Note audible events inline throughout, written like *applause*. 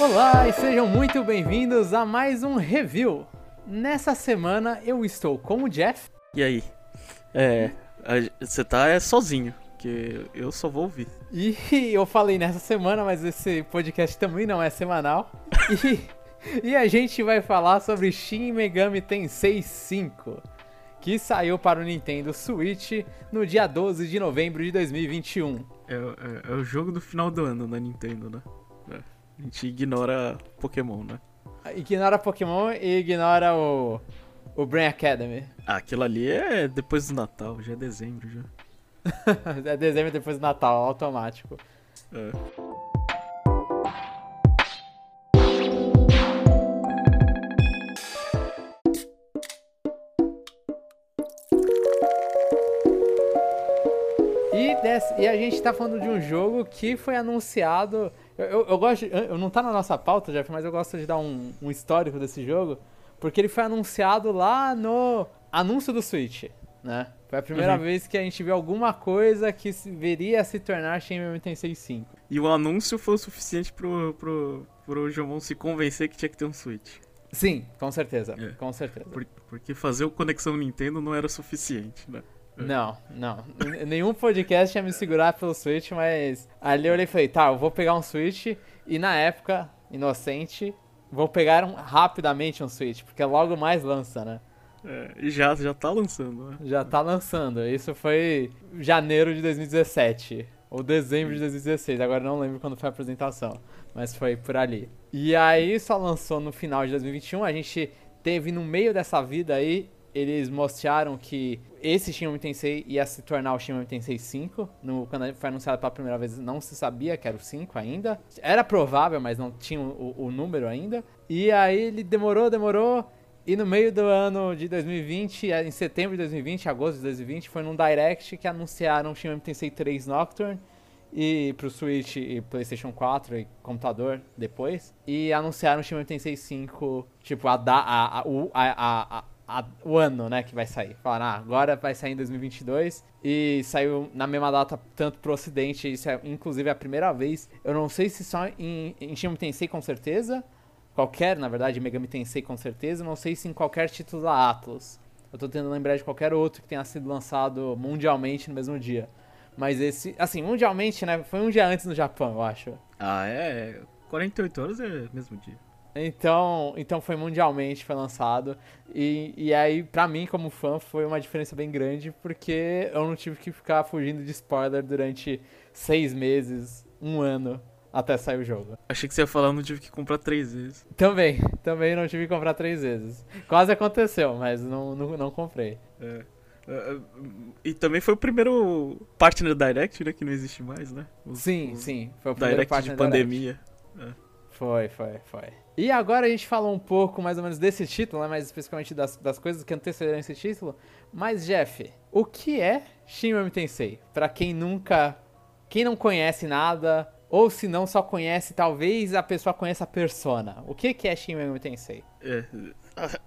Olá e sejam muito bem-vindos a mais um review. Nessa semana eu estou com o Jeff. E aí? É. Você tá é, sozinho, que eu só vou ouvir. E *laughs* eu falei nessa semana, mas esse podcast também não é semanal. *laughs* E, e a gente vai falar sobre Shin Megami Tensei 5, que saiu para o Nintendo Switch no dia 12 de novembro de 2021. É, é, é o jogo do final do ano na Nintendo, né? É. A gente ignora Pokémon, né? Ignora Pokémon e ignora o, o Brain Academy. *laughs* Ah, aquilo ali é depois do Natal, já é dezembro já. é dezembro depois do Natal, automático. É. E, desse, e a gente tá falando de um jogo que foi anunciado. Eu, eu, gosto. Eu, não tá na nossa pauta, Jeff, mas eu gosto de dar um, um histórico desse jogo. Porque ele foi anunciado lá no anúncio do Switch, né? Foi a primeira Uhum. vez que a gente viu alguma coisa que se, viria a se tornar Shin Megami Tensei 5. E o anúncio foi o suficiente pro, pro, pro Jomon se convencer que tinha que ter um Switch. Sim, com certeza, É. com certeza. Por- porque fazer o Conexão Nintendo não era suficiente, né? Não, não. Nenhum podcast ia me segurar pelo Switch, mas ali eu olhei e falei, tá, eu vou pegar um Switch e na época, inocente, vou pegar um- rapidamente um Switch, porque logo mais lança, né? É, e já, já tá lançando, né? Já tá lançando. Isso foi janeiro de 2017. Ou dezembro de 2016, agora não lembro quando foi a apresentação. Mas foi por ali. E aí só lançou no final de 2021. A gente teve no meio dessa vida aí. Eles mostraram que esse Shin Tensei ia se tornar o Shin Tensei 5. No, quando foi anunciado pela primeira vez, não se sabia que era o 5 ainda. Era provável, mas não tinha o, o número ainda. E aí ele demorou, demorou. E no meio do ano de 2020, em setembro de 2020, agosto de 2020, foi num Direct que anunciaram Shin Megami Tensei 3 Nocturne e pro Switch e PlayStation 4 e computador depois. E anunciaram Shin Megami Tensei 5, tipo, a, da, a, a, o, a, a, a, o ano, né, que vai sair. Falaram, ah, agora vai sair em 2022. E saiu na mesma data, tanto pro ocidente, isso é inclusive a primeira vez. Eu não sei se só em, em Shin Tensei com certeza, qualquer, na verdade, Megami Tensei com certeza, não sei se em qualquer título da Atlas. Eu tô tentando lembrar de qualquer outro que tenha sido lançado mundialmente no mesmo dia. Mas esse, assim, mundialmente, né, foi um dia antes no Japão, eu acho. Ah, é. 48 horas é mesmo dia. Então, então foi mundialmente, foi lançado. E, e aí, pra mim, como fã, foi uma diferença bem grande, porque eu não tive que ficar fugindo de spoiler durante seis meses, um ano, até sair o jogo. Achei que você ia falar, eu não tive que comprar três vezes. Também, *laughs* também não tive que comprar três vezes. Quase aconteceu, mas não, não, não comprei. É. É, é, E também foi o primeiro Partner Direct, né? Que não existe mais, né? Sim, sim, foi o primeiro Direct de partner direct. pandemia. Foi, foi, foi. E agora a gente falou um pouco mais ou menos desse título, né? mais especificamente das, das coisas que antecederam esse título. Mas, Jeff, o que é Shin Megami Tensei? Pra quem nunca... Quem não conhece nada, ou se não só conhece, talvez a pessoa conheça a Persona. O que que é Shin Megami Tensei? É,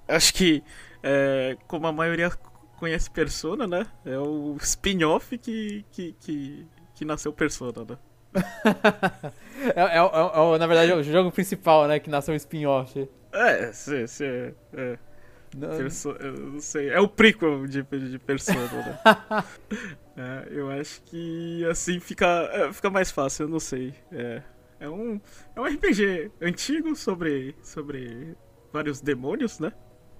acho que, é, como a maioria conhece Persona, né? É o spin-off que, que, que, que nasceu Persona, né? *laughs* é, é- é- é o- na verdade, é o jogo principal, né? Que nasceu um spin-off. É, se, se, é, Não- Perso- eu não sei. É o prequel de, de Persona, né? *laughs* É, eu acho que assim fica, é, fica mais fácil, eu não sei. É, é, um, é um RPG antigo sobre, sobre vários demônios, né?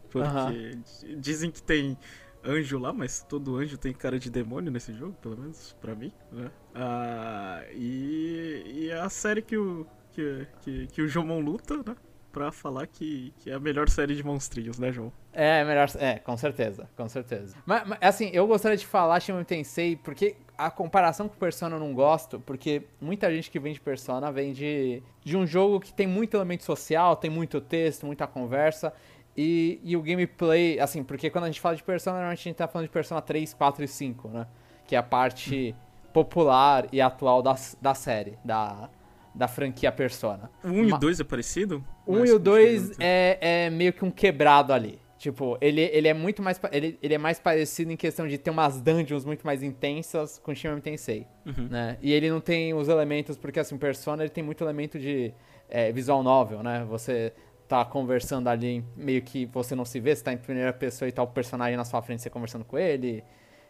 Porque Aham. di- dizem que tem anjo lá, mas todo anjo tem cara de demônio nesse jogo, pelo menos pra mim, né? Ah, e, e é a série que o, que, que, que o Jomon luta, né? Pra falar que, que é a melhor série de monstrinhos, né, João? É, melhor. É, com certeza, com certeza. Mas, mas, assim, eu gostaria de falar Megami Tensei, porque a comparação com Persona eu não gosto, porque muita gente que vem de Persona vem de, de um jogo que tem muito elemento social, tem muito texto, muita conversa, e, e o gameplay, assim, porque quando a gente fala de Persona, normalmente a gente tá falando de Persona 3, 4 e 5, né? Que é a parte popular e atual da, da série, da, da franquia Persona. O 1 e o 2 é parecido? O 1 Mas e o não 2 chega a é, é meio que um quebrado ali. Tipo, ele, ele é muito mais. Ele, ele é mais parecido em questão de ter umas dungeons muito mais intensas com Shin Tensei, Uhum. né? E ele não tem os elementos, porque assim, Persona ele tem muito elemento de é, visual novel, né? Você tá conversando ali, meio que você não se vê, você tá em primeira pessoa e tá o personagem na sua frente, você conversando com ele,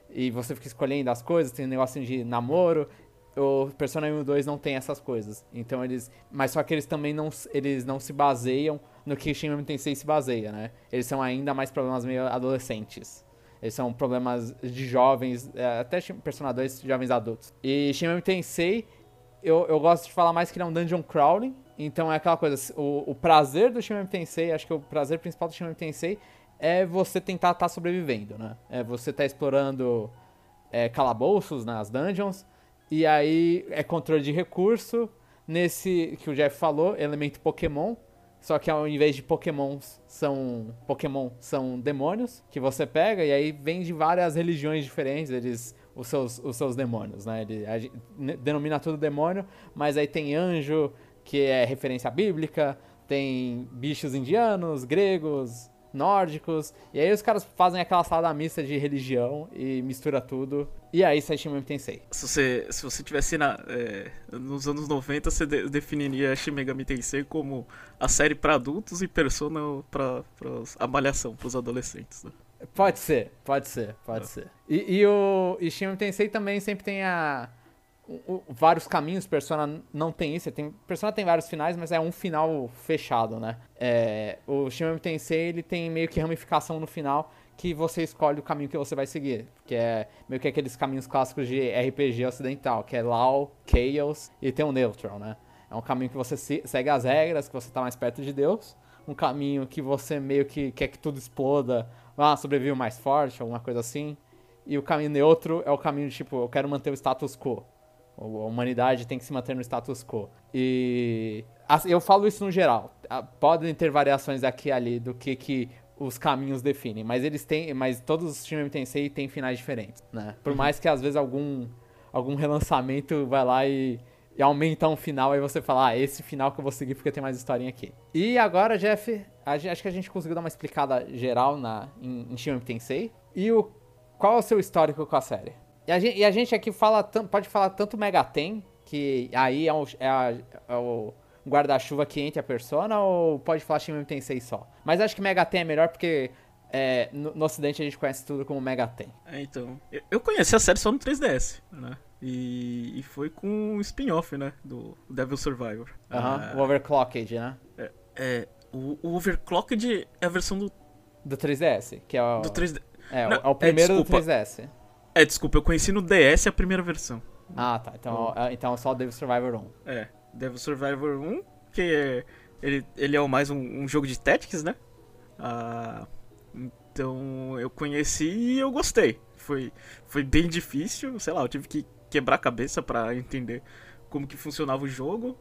e você fica escolhendo as coisas, tem um negocinho de namoro. O Persona 1 e 2 não tem essas coisas. Então eles. Mas só que eles também não, eles não se baseiam no que Shin Megami Tensei se baseia, né? Eles são ainda mais problemas meio adolescentes. Eles são problemas de jovens, é, até Persona 2, jovens adultos. E Shin Megami Tensei, eu, eu gosto de falar mais que ele é um dungeon crawling. Então é aquela coisa, o, o prazer do Shin Megami Tensei, acho que o prazer principal do Shin Megami Tensei é você tentar estar tá sobrevivendo, né? É você tá explorando é, calabouços nas dungeons, e aí é controle de recurso, nesse que o Jeff falou, elemento Pokémon, só que ao invés de Pokémons são Pokémon são demônios que você pega. E aí vem de várias religiões diferentes, eles os seus, os seus demônios, né? Ele a, denomina tudo demônio, mas aí tem anjo, que é referência bíblica, tem bichos indianos, gregos, nórdicos. E aí os caras fazem aquela salada mista de religião e mistura tudo. E aí sai Shin Megami Tensei. Se você, se você tivesse na, é, nos anos 90, você de, definiria Shin Megami Tensei como a série para adultos e Persona para a malhação, para os adolescentes. Né? Pode ser, pode ser, pode é. ser. E, e o e Shin Megami Tensei também sempre tem a vários caminhos, Persona não tem isso. Tem, Persona tem vários finais, mas é um final fechado, né? É, o Shin Tensei ele tem meio que ramificação no final que você escolhe o caminho que você vai seguir, que é meio que aqueles caminhos clássicos de RPG ocidental, que é Law, Chaos e tem o Neutral, né? É um caminho que você segue as regras, que você está mais perto de Deus, um caminho que você meio que quer que tudo exploda, ah, sobrevive mais forte, alguma coisa assim. E o caminho neutro é o caminho de tipo, eu quero manter o status quo. A humanidade tem que se manter no status quo. E eu falo isso no geral. Podem ter variações aqui e ali do que, que os caminhos definem, mas eles têm, mas todos os Shin Tensei têm finais diferentes, né? Por uhum. mais que às vezes algum algum relançamento vai lá e, e aumenta um final, aí você fala, ah, esse final que eu vou seguir porque tem mais historinha aqui. E agora, Jeff, acho que a gente conseguiu dar uma explicada geral na, em, em Shin Tensei. E o, qual é o seu histórico com a série? E a gente, e a gente aqui fala, pode falar tanto Megaten, que aí é, um, é, a, é o guarda-chuva que entra a persona, ou pode falar Shin Tensei só? Mas acho que Megaten é melhor porque é, no, no, ocidente a gente conhece tudo como Megaten. É, então. Eu, eu conheci a série só no 3DS, né? E, e foi com um spin-off, né? Do Devil Survivor. Aham, uh -huh, o Overclocked, né? É, é o, o, Overclocked é a versão do... Do 3DS, que é o... Do 3D... É, Não, é o primeiro do 3DS. É, desculpa, eu conheci no DS a primeira versão. Ah, tá. Então, oh. então é só o Devil Survivor 1. É, Devil Survivor 1, que é, ele, ele é mais um, um jogo de Tactics, né? Ah, então eu conheci e eu gostei. Foi, foi bem difícil, sei lá, eu tive que quebrar a cabeça para entender como que funcionava o jogo,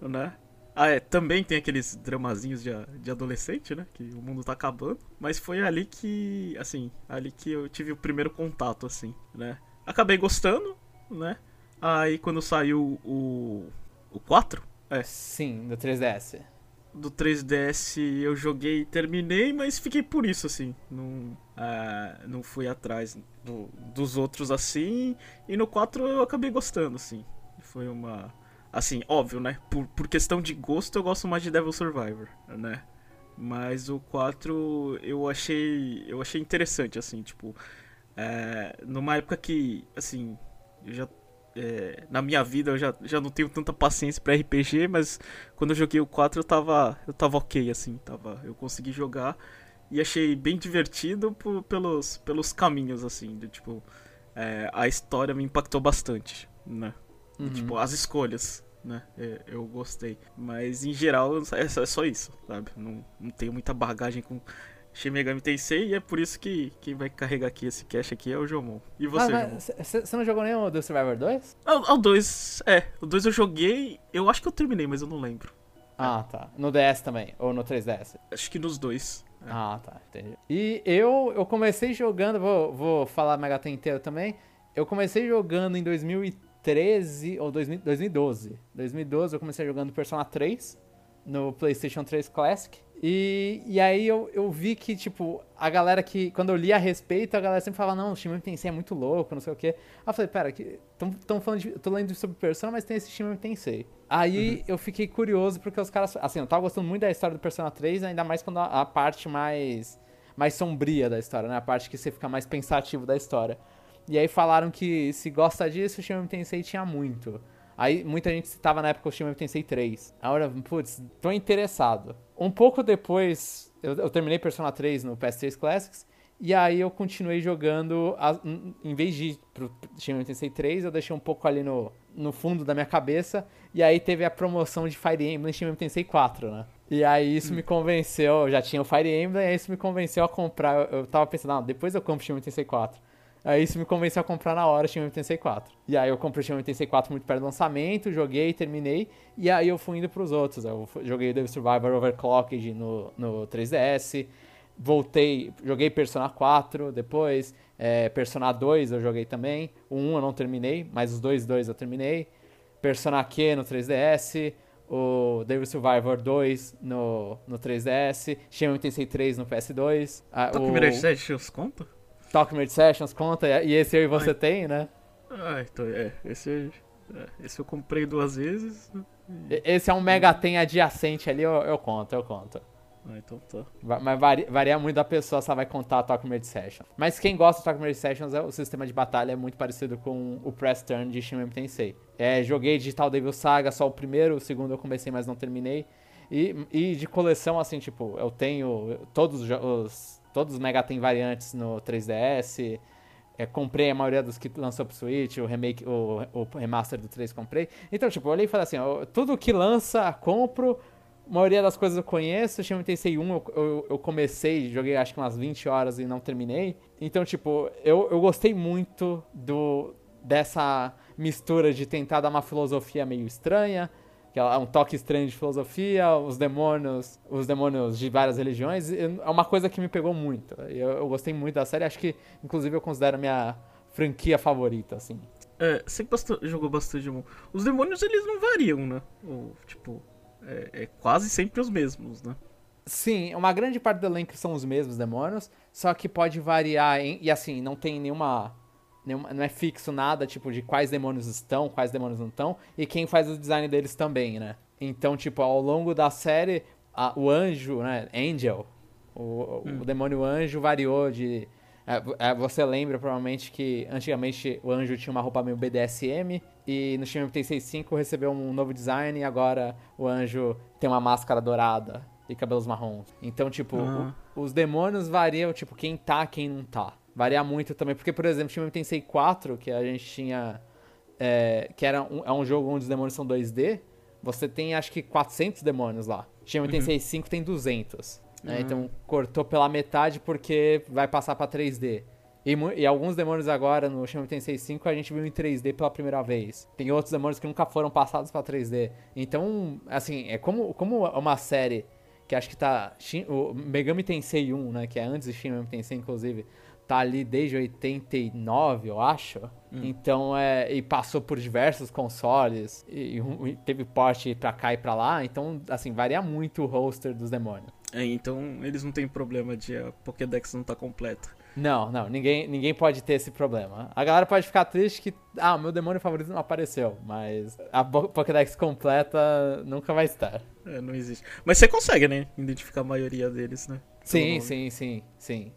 né? Ah, é, também tem aqueles dramazinhos de, de adolescente, né? Que o mundo tá acabando. Mas foi ali que, assim, ali que eu tive o primeiro contato, assim, né? Acabei gostando, né? Aí quando saiu o. O 4? É. Sim, do 3DS. Do 3DS eu joguei e terminei, mas fiquei por isso, assim. Não, uh, não fui atrás do, dos outros assim. E no 4 eu acabei gostando, assim. Foi uma Assim, óbvio, né? Por, por questão de gosto, eu gosto mais de Devil Survivor, né? Mas o 4 eu achei. Eu achei interessante, assim, tipo. É, numa época que, assim, eu já. É, na minha vida eu já, já não tenho tanta paciência para RPG, mas quando eu joguei o 4 eu tava. Eu tava ok, assim, tava. Eu consegui jogar e achei bem divertido por, pelos, pelos caminhos, assim, de, tipo. É, a história me impactou bastante, né? Uhum. Tipo, as escolhas, né? É, eu gostei. Mas em geral é só, é só isso, sabe? Não, não tenho muita bagagem com Shin Megami Tensei e é por isso que quem vai carregar aqui esse cache aqui é o Jomon. E você, Você não jogou nem o The Survivor 2? Ah, o 2, é. O 2 eu joguei, eu acho que eu terminei, mas eu não lembro. Ah, tá. No DS também, ou no 3DS? Acho que nos dois. É. Ah, tá, entendi. E eu, eu comecei jogando, vou, vou falar Mega inteiro também. Eu comecei jogando em 2013 2013 ou 2012. 2012 eu comecei jogando Persona 3 no PlayStation 3 Classic. E, e aí eu, eu vi que, tipo, a galera que. Quando eu li a respeito, a galera sempre falava, não, o Megami Tensei é muito louco, não sei o quê. Aí eu falei, pera, que, tão, tão falando de. tô lendo sobre Persona, mas tem esse Megami Tensei. Aí uhum. eu fiquei curioso, porque os caras. Assim, eu tava gostando muito da história do Persona 3, ainda mais quando a, a parte mais. mais sombria da história, né? A parte que você fica mais pensativo da história. E aí falaram que se gosta disso, o Megami Tensei tinha muito. Aí muita gente citava na época o Megami Tensei 3. Agora, putz, tô interessado. Um pouco depois, eu, eu, terminei Persona 3 no PS3 Classics, e aí eu continuei jogando, a, em vez de ir pro Megami Tensei 3, eu deixei um pouco ali no, no fundo da minha cabeça, e aí teve a promoção de Fire Emblem Megami Tensei 4, né? E aí isso hum. me convenceu, já tinha o Fire Emblem, aí isso me convenceu a comprar, eu, eu tava pensando, não, depois eu compro Shin Megami Tensei 4. Aí isso me convenceu a comprar na hora o Shin Megami Tensei 4. E aí eu comprei o Shin Megami Tensei 4 muito perto do lançamento, joguei, terminei. E aí eu fui indo pros outros. Eu joguei Devil Survivor Overclocked no, no 3DS. Voltei, joguei Persona 4 depois. É, Persona 2 eu joguei também. O 1 eu não terminei, mas os dois dois eu terminei. Persona Q no 3DS. O Devil Survivor 2 no, no 3DS. Shin Megami Tensei 3 no PS2. Ah, o Tokyo Mirage os conta? Talkmate Sessions conta, e esse e você Ai. tem, né? Ah, então é. Esse, é, esse eu comprei duas vezes. Esse é um Mega Tem adjacente ali, eu, eu conto, eu conto. Ah, então tá. Mas varia, varia muito da pessoa se ela vai contar a Talkmate Sessions. Mas quem gosta do Talkmate Sessions, é, o sistema de batalha é muito parecido com o Press Turn de Shin Megami Tensei. É, joguei Digital Devil Saga, só o primeiro, o segundo eu comecei, mas não terminei. E, e de coleção, assim, tipo, eu tenho todos os Todos os Mega tem variantes no 3DS. É, comprei a maioria dos que lançou pro Switch, o remake, o, o remaster do 3 comprei. Então, tipo, eu olhei e falei assim, ó, tudo que lança, compro. A maioria das coisas eu conheço. O Shin Tensei 1 eu, eu, eu, comecei, joguei acho que umas 20 horas e não terminei. Então, tipo, eu, eu gostei muito do dessa mistura de tentar dar uma filosofia meio estranha, que é um toque estranho de filosofia, os demônios, os demônios de várias religiões, é uma coisa que me pegou muito. Eu, eu gostei muito da série, acho que inclusive eu considero a minha franquia favorita, assim. É, você jogou bastante demônio. Os demônios eles não variam, né? Ou, tipo, é, é, quase sempre os mesmos, né? Sim, uma grande parte do elenco são os mesmos demônios, só que pode variar em, e assim, não tem nenhuma não é fixo nada, tipo, de quais demônios estão, quais demônios não estão, e quem faz o design deles também, né? Então, tipo, ao longo da série, a, o anjo, né? Angel, o, hum. o demônio anjo variou de. É, é, você lembra provavelmente que antigamente o anjo tinha uma roupa meio BDSM e no Shin Megami 5 recebeu um novo design e agora o anjo tem uma máscara dourada e cabelos marrons. Então, tipo, ah. o, os demônios variam, tipo, quem tá, quem não tá varia muito também. Porque, por exemplo, tinha o Tensei 4, que a gente tinha. É, que era um, é um jogo onde os demônios são 2D. Você tem acho que 400 demônios lá. Shin uhum. Tensei 5 tem 200. Né? Uhum. Então cortou pela metade porque vai passar para 3D. E, e, alguns demônios agora no Shin Tensei 5 a gente viu em 3D pela primeira vez. Tem outros demônios que nunca foram passados para 3D. Então, assim, é como, como uma série que acho que tá. O Megami Tensei 1, né? Que é antes de Shin Megami Tensei, inclusive tá ali desde 89, eu acho. Hum. Então, é, e passou por diversos consoles, e, e teve porte pra cá e pra lá, então, assim, varia muito o roster dos demônios. É, então eles não têm problema de a Pokédex não tá completa. Não, não, ninguém, ninguém pode ter esse problema. A galera pode ficar triste que, ah, meu demônio favorito não apareceu, mas a Pokédex completa nunca vai estar. É, não existe. Mas você consegue, né, identificar a maioria deles, né? Sim, sim, sim, sim.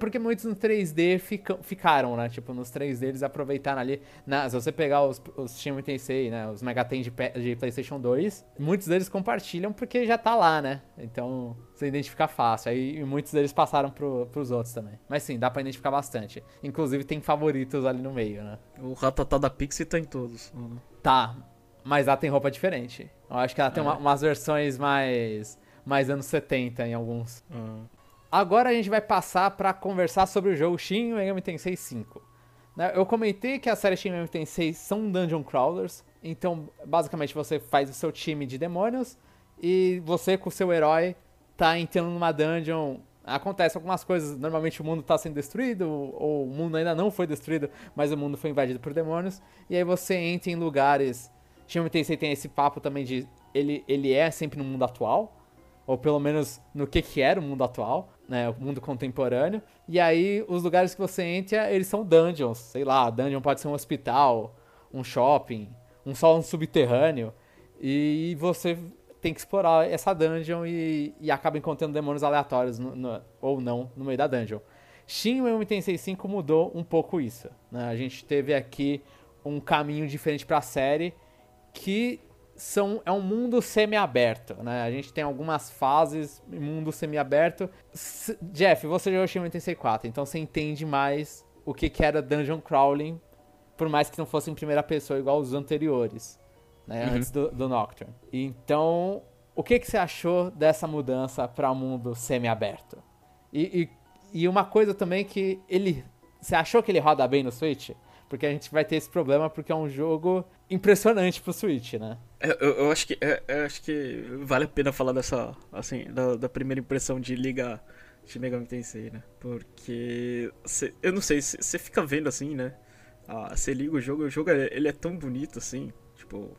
Porque muitos no 3D ficam, ficaram, né? Tipo, nos 3D eles aproveitaram ali. Na, se você pegar os, os Shin Tensei, né? Os Megaten de, de PlayStation 2, muitos deles compartilham porque já tá lá, né? Então você identifica fácil. Aí muitos deles passaram pro, pros outros também. Mas sim, dá pra identificar bastante. Inclusive tem favoritos ali no meio, né? O Ratatá da Pixie tá em todos. Tá, mas lá tem roupa diferente. Eu acho que ela tem é. uma, umas versões mais mais anos 70 em alguns. Uhum. Agora a gente vai passar para conversar sobre o jogo Shin Megami Tensei 5. Né, eu comentei que a série Shin Megami Tensei são dungeon crawlers, então basicamente você faz o seu time de demônios e você com o seu herói tá entrando numa dungeon. Acontece algumas coisas, normalmente o mundo está sendo destruído, ou o mundo ainda não foi destruído, mas o mundo foi invadido por demônios, e aí você entra em lugares. Shin Megami Tensei tem esse papo também de ele, ele é sempre no mundo atual, ou pelo menos no que, que era o mundo atual, né, o mundo contemporâneo. E aí os lugares que você entra, eles são dungeons, sei lá, dungeon pode ser um hospital, um shopping, um só um subterrâneo, e você tem que explorar essa dungeon e, e acaba encontrando demônios aleatórios no, no, ou não no meio da dungeon. Shin Megami Tensei 5 mudou um pouco isso. Né? A gente teve aqui um caminho diferente para a série que são, é um mundo semi-aberto, né? A gente tem algumas fases em mundo semi-aberto. Jeff, você jogou Shin 84, então você entende mais o que, que era dungeon crawling, por mais que não fosse em primeira pessoa igual os anteriores, né? Uhum. Antes do, do Nocturne. Então, o que, que você achou dessa mudança para o um mundo semi-aberto? E, e, e uma coisa também que ele... Você achou que ele roda bem no Switch? Porque a gente vai ter esse problema porque é um jogo impressionante pro Switch, né? Eu, eu, eu acho que eu, eu, acho que vale a pena falar dessa assim da, da primeira impressão de ligar Shin Megami Tensei, né? Porque cê, eu não sei, você fica vendo assim, né? Você ah, liga o jogo, o jogo ele é tão bonito assim, tipo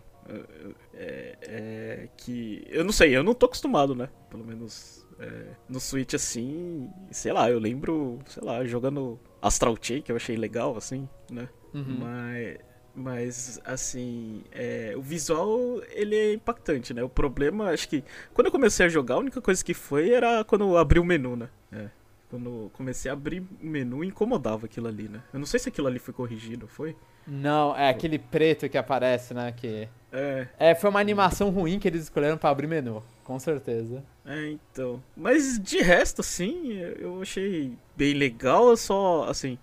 é, é, que eu não sei, eu não tô acostumado, né? Pelo menos é, no Switch assim, sei lá, eu lembro, sei lá, jogando Astral Chain que eu achei legal assim, né? Uhum. Mas, mas, assim, é, o visual, ele é impactante, né? O problema, acho que, quando eu comecei a jogar, a única coisa que foi era quando eu abri o menu, né? É, quando comecei a abrir o menu, incomodava aquilo ali, né? Eu não sei se aquilo ali foi corrigido, foi? Não, é aquele preto que aparece, né? Que... É. É, foi uma animação ruim que eles escolheram para abrir menu, com certeza. É, então. Mas de resto, assim, eu achei bem legal, só, assim,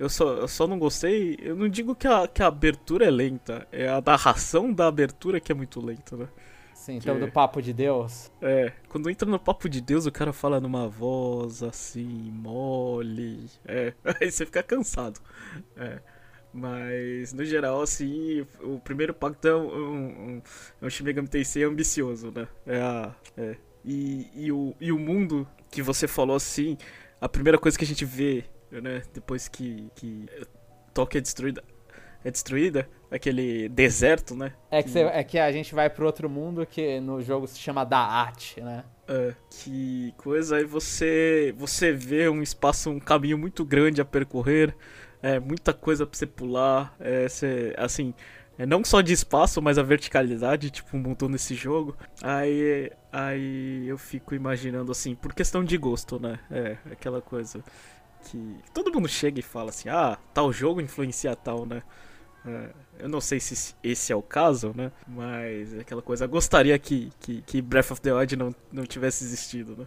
eu só, eu só não gostei. Eu não digo que a, que a abertura é lenta, é a narração da abertura que é muito lenta, né? Sim, então que... do papo de Deus. É, quando entra no papo de Deus, o cara fala numa voz assim, mole. É, *laughs* aí você fica cansado. É. Mas, no geral, assim, o primeiro pacto é um, um, um, um Shin Megami Tensei ambicioso, né? É a, é. E, e, o, e o mundo que você falou, assim, a primeira coisa que a gente vê né? Depois que, que Tóquio é destruída, é destruída, aquele deserto, né? É que, é que a gente vai pro outro mundo que no jogo se chama Daat, né? É, que coisa, aí você, você vê um espaço, um caminho muito grande a percorrer, é, muita coisa pra você pular, é, você, assim, é, não só de espaço, mas a verticalidade, tipo, montou nesse jogo. Aí, aí eu fico imaginando, assim, por questão de gosto, né? É, aquela coisa que todo mundo chega e fala assim, ah, tal jogo influencia tal, né? É, eu não sei se esse é o caso, né? Mas é aquela coisa, eu gostaria que, que, que Breath of the Wild não, não tivesse existido, né?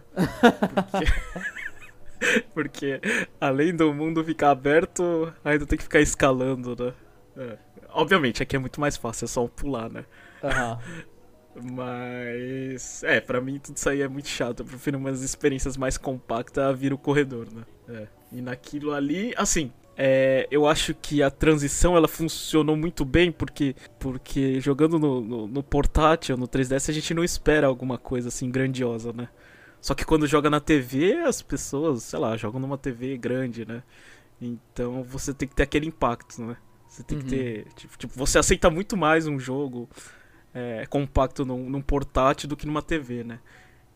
Porque, *laughs* porque além do mundo ficar aberto, ainda tem que ficar escalando, né? É. Obviamente, aqui é muito mais fácil, é só pular, né? Uhum. *laughs* Mas. É, pra mim tudo isso aí é muito chato. Eu prefiro umas experiências mais compactas a vir o corredor, né? É. E naquilo ali, assim, é, eu acho que a transição ela funcionou muito bem porque, porque jogando no, no, no, portátil, no 3DS, a gente não espera alguma coisa assim grandiosa, né? Só que quando joga na TV, as pessoas, sei lá, jogam numa TV grande, né? Então você tem que ter aquele impacto, né? Você tem uhum. que ter. Tipo, tipo, você aceita muito mais um jogo é, compacto num, num portátil do que numa TV, né?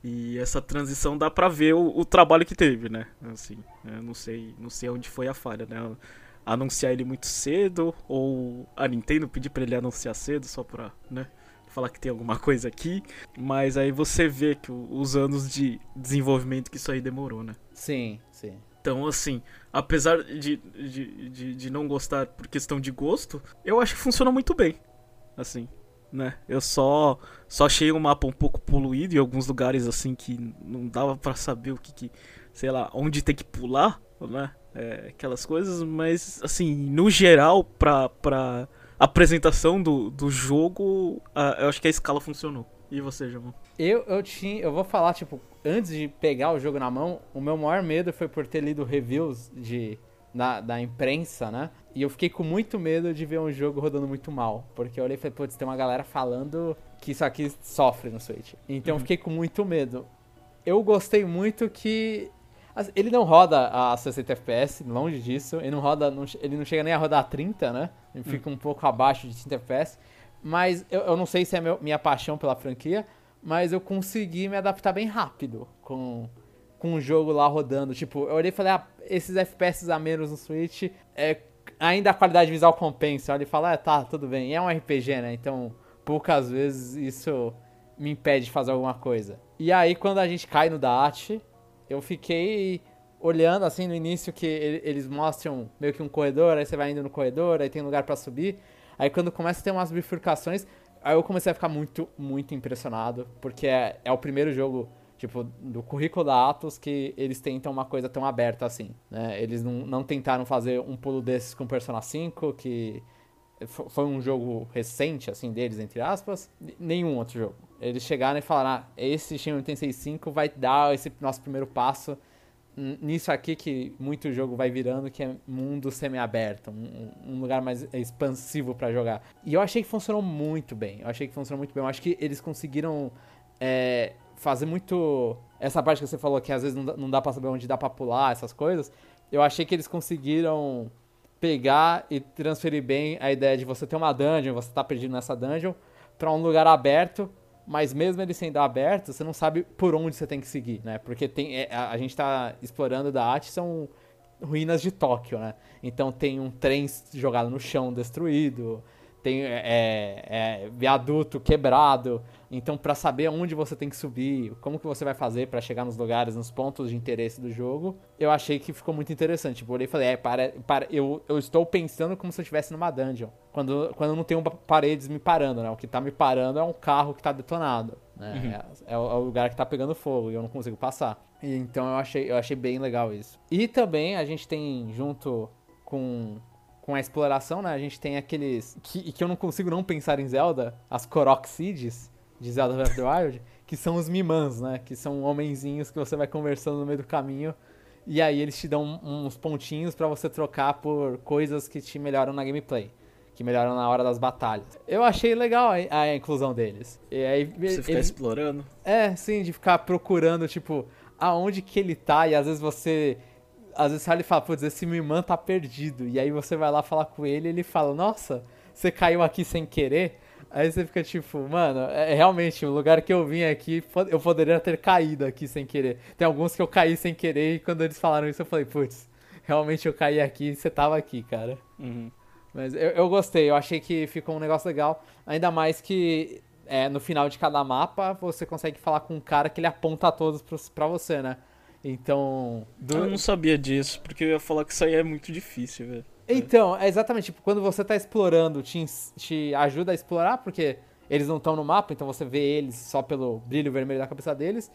E essa transição dá pra ver o, o trabalho que teve, né? Assim, não sei, não sei onde foi a falha, né? Anunciar ele muito cedo ou a Nintendo pedir para ele anunciar cedo só pra, né? Falar que tem alguma *laughs* coisa aqui, mas aí você vê que os anos de desenvolvimento que isso aí demorou, né? Sim, sim. Então, assim, apesar de, de, de, de não gostar por questão de gosto, eu acho que funciona muito bem. Assim, né? Eu só só achei o mapa um pouco poluído em alguns lugares assim que não dava para saber o que, que, sei lá, onde tem que pular, né? É, aquelas coisas, mas assim, no geral, pra, pra apresentação do, do jogo, eu acho que a escala funcionou. E você, Jamon? Eu, eu tinha. Eu vou falar, tipo, antes de pegar o jogo na mão, o meu maior medo foi por ter lido reviews de da, da imprensa, né? E eu fiquei com muito medo de ver um jogo rodando muito mal. Porque eu olhei e falei, putz, tem uma galera falando que isso aqui sofre no Switch. Então uhum. eu fiquei com muito medo. Eu gostei muito que. Ele não roda a 60 FPS, longe disso. Ele não roda. ele não chega nem a rodar a 30, né? Ele uhum. fica um pouco abaixo de 30 FPS. Mas eu, eu não sei se é meu, minha paixão pela franquia. mas eu consegui me adaptar bem rápido com, com o jogo lá rodando. Tipo, eu olhei e falei, ah, esses FPS a menos no Switch, é, ainda a qualidade visual compensa. Olhei e falei, ah, tá, tudo bem. E é um RPG, né? Então, poucas vezes isso me impede de fazer alguma coisa. E aí, quando a gente cai no Dart, eu fiquei olhando assim no início que eles mostram meio que um corredor, aí você vai indo no corredor, aí tem lugar para subir. Aí quando começa a ter umas bifurcações, aí eu comecei a ficar muito, muito impressionado, porque é, é o primeiro jogo, tipo, do currículo da Atos que eles tentam uma coisa tão aberta assim, né? Eles não, não tentaram fazer um pulo desses com Persona 5, que foi um jogo recente, assim, deles, entre aspas, nenhum outro jogo. Eles chegaram e falaram, ah, esse Shin 865 vai dar esse nosso primeiro passo nisso aqui que muito jogo vai virando, que é mundo semi-aberto, um, um, lugar mais expansivo para jogar. E eu achei que funcionou muito bem. Eu achei que funcionou muito bem. Eu acho que eles conseguiram é, fazer muito essa parte que você falou que às vezes não dá, dá pra saber onde dá pra pular, essas coisas. Eu achei que eles conseguiram pegar e transferir bem a ideia de você ter uma dungeon, você tá perdido nessa dungeon, para um lugar aberto mas mesmo ele sendo aberto, você não sabe por onde você tem que seguir, né? Porque tem, é, a, a gente está explorando da arte são ruínas de Tóquio, né? Então tem um trem jogado no chão, destruído, tem é, é, é viaduto quebrado. Então, para saber onde você tem que subir, como que você vai fazer para chegar nos lugares, nos pontos de interesse do jogo, eu achei que ficou muito interessante. Tipo, eu olhei e falei, é, para, para, eu, eu estou pensando como se eu estivesse numa dungeon. Quando, quando não tem paredes me parando, né? O que tá me parando é um carro que tá detonado. Né? Uhum. É, é, o, é, o, lugar que tá pegando fogo e eu não consigo passar. E, então eu achei, eu achei bem legal isso. E também a gente tem junto com com a exploração, né? A gente tem aqueles. Que, que eu não consigo não pensar em Zelda, as Korok Seeds de Zelda Breath of the Wild, que são os Mimans, né? Que são homenzinhos que você vai conversando no meio do caminho. E aí eles te dão uns pontinhos para você trocar por coisas que te melhoram na gameplay. Que melhoram na hora das batalhas. Eu achei legal a, a inclusão deles. E aí, você ficar explorando? É, sim, de ficar procurando, tipo, aonde que ele tá. E às vezes você às vezes ele fala, putz, esse Miman tá perdido. E aí você vai lá falar com ele e ele fala, nossa, você caiu aqui sem querer. Aí você fica tipo, mano, é, é realmente o lugar que eu vim aqui, eu poderia ter caído aqui sem querer. Tem alguns que eu caí sem querer e quando eles falaram isso eu falei, putz, realmente eu caí aqui e você tava aqui, cara. Uhum. Mas eu, eu gostei, eu achei que ficou um negócio legal. Ainda mais que é, no final de cada mapa você consegue falar com um cara que ele aponta todos pra você, né? Então. Do... Eu não sabia disso, porque eu ia falar que isso aí é muito difícil, velho. Então, é exatamente, tipo, quando você tá explorando, te, te ajuda a explorar, porque eles não estão no mapa, então você vê eles só pelo brilho vermelho da cabeça deles.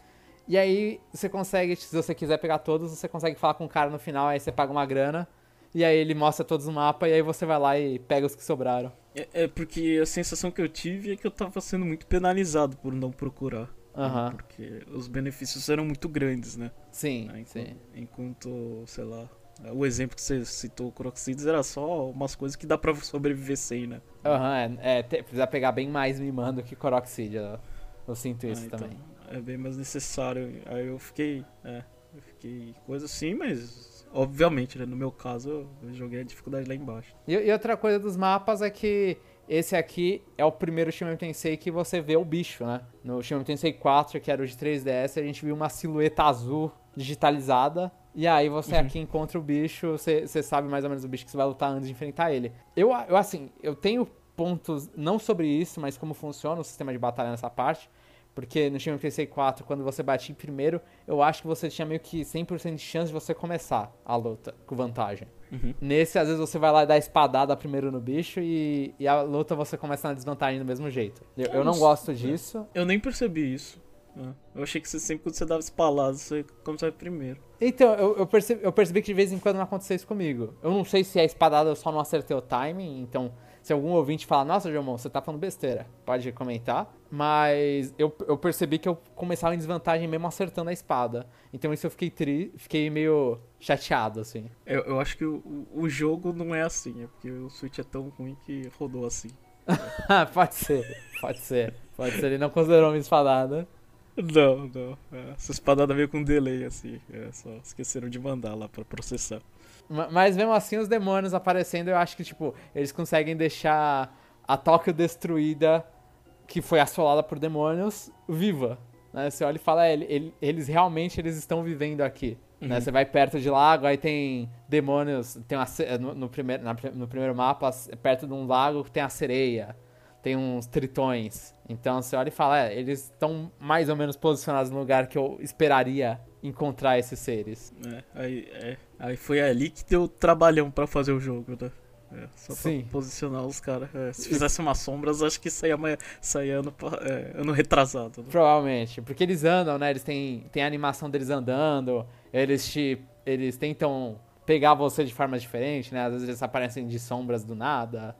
E aí você consegue, se você quiser pegar todos, você consegue falar com o cara no final, aí você paga uma grana. E aí ele mostra todos no mapa e aí você vai lá e pega os que sobraram. É, é porque a sensação que eu tive é que eu tava sendo muito penalizado por não procurar. Uhum. Porque os benefícios eram muito grandes, né? Sim, enquanto, sim. Enquanto, sei lá, o exemplo que você citou, o Croxides, era só umas coisas que dá pra sobreviver sem, né? Aham, uhum, é, é precisa pegar bem mais mimando que Croxid, eu, eu sinto isso ah, então, também. É bem mais necessário. Aí eu fiquei, é, eu fiquei coisa assim, mas obviamente, né, no meu caso, eu joguei a dificuldade lá embaixo. E, e outra coisa dos mapas é que esse aqui é o primeiro Shin Tensei que você vê o bicho, né? No Shin Tensei 4, que era o de 3DS, a gente viu uma silhueta azul digitalizada. E aí você uhum. aqui encontra o bicho, você, você sabe mais ou menos o bicho que você vai lutar antes de enfrentar ele. Eu, eu assim, eu tenho pontos não sobre isso, mas como funciona o sistema de batalha nessa parte. Porque no Shin Tensei 4, quando você batia primeiro, eu acho que você tinha meio que 100% de chance de você começar a luta com vantagem. Uhum. Nesse, às vezes você vai lá dar espadada primeiro no bicho e, e a luta você começa na desvantagem do mesmo jeito. Eu, eu não gosto disso. Eu nem percebi isso. Né? Eu achei que você sempre quando você dava espalada, você começava primeiro. Então, eu, eu, percebi, eu percebi que de vez em quando não acontecia isso comigo. Eu não sei se a espadada eu só não acertei o timing, então se algum ouvinte falar, nossa, Jomon, você tá falando besteira, pode comentar. Mas eu, eu percebi que eu começava em desvantagem mesmo acertando a espada. Então isso eu fiquei tri, fiquei meio chateado, assim. Eu, eu acho que o, o jogo não é assim, é porque o Switch é tão ruim que rodou assim. *laughs* pode ser, pode ser. Pode ser, ele não considerou uma espadada. Não, não. É, essa espadada veio com delay, assim. É, só esqueceram de mandar lá pra processar. Mas mesmo assim, os demônios aparecendo, eu acho que, tipo, eles conseguem deixar a Tóquio destruída que foi assolada por demônios viva. Né? Você olha e fala, é, ele, eles realmente eles estão vivendo aqui. Né? Uhum. Né? Você vai perto de lago, aí tem demônios, tem uma, no, no, primeiro, na, no primeiro mapa, perto de um lago, tem a sereia, tem uns tritões. Então você olha e fala, é, eles estão mais ou menos posicionados no lugar que eu esperaria encontrar esses seres. É, aí, é, aí foi ali que deu trabalhão para fazer o jogo, né? É, só Sim. pra posicionar os caras. É, se fizesse umas sombras, acho que saía, saía ano, é, ano retrasado. Né? Provavelmente. Porque eles andam, né? Eles têm, têm a animação deles andando. Eles te. Eles tentam pegar você de formas diferentes, né? Às vezes eles aparecem de sombras do nada.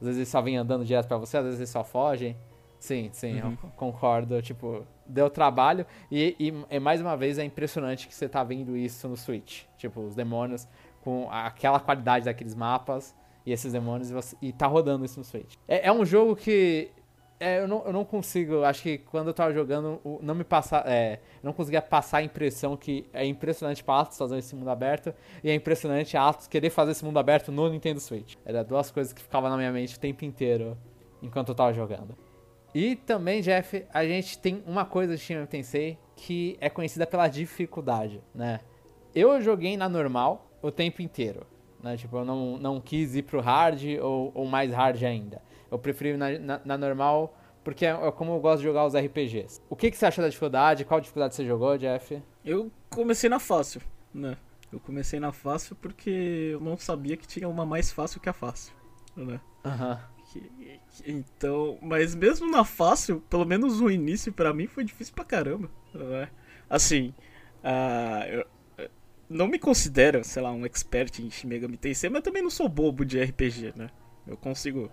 Às vezes eles só vêm andando direto pra você, às vezes eles só fogem. Sim, sim, uhum. eu concordo. Tipo, deu trabalho. E, e, e, mais uma vez é impressionante que você tá vendo isso no Switch. Tipo, os demônios com aquela qualidade daqueles mapas e esses demônios e, você, e tá rodando isso no Switch. É, é um jogo que é, eu, não, eu não consigo, acho que quando eu tava jogando, não me passa, é, não conseguia passar a impressão que é impressionante pra Atos fazer esse mundo aberto e é impressionante a Atos querer fazer esse mundo aberto no Nintendo Switch. Era duas coisas que ficavam na minha mente o tempo inteiro enquanto eu tava jogando. E também, Jeff, a gente tem uma coisa de Shin Tensei que é conhecida pela dificuldade, né? Eu joguei na normal o tempo inteiro. Né? Tipo, eu não, não quis ir pro hard ou, ou mais hard ainda. Eu preferi na, na, na normal porque é, é, como eu gosto de jogar os RPGs. O que, que você acha da dificuldade? Qual dificuldade você jogou, Jeff? Eu comecei na fácil, né? Eu comecei na fácil porque eu não sabia que tinha uma mais fácil que a fácil, né? Aham. Então, mas mesmo na fácil, pelo menos o início para mim foi difícil pra caramba, né? Assim, uh, eu, não me considero, sei lá, um expert em Shin Megami Tensei, mas também não sou bobo de RPG, né? Eu consigo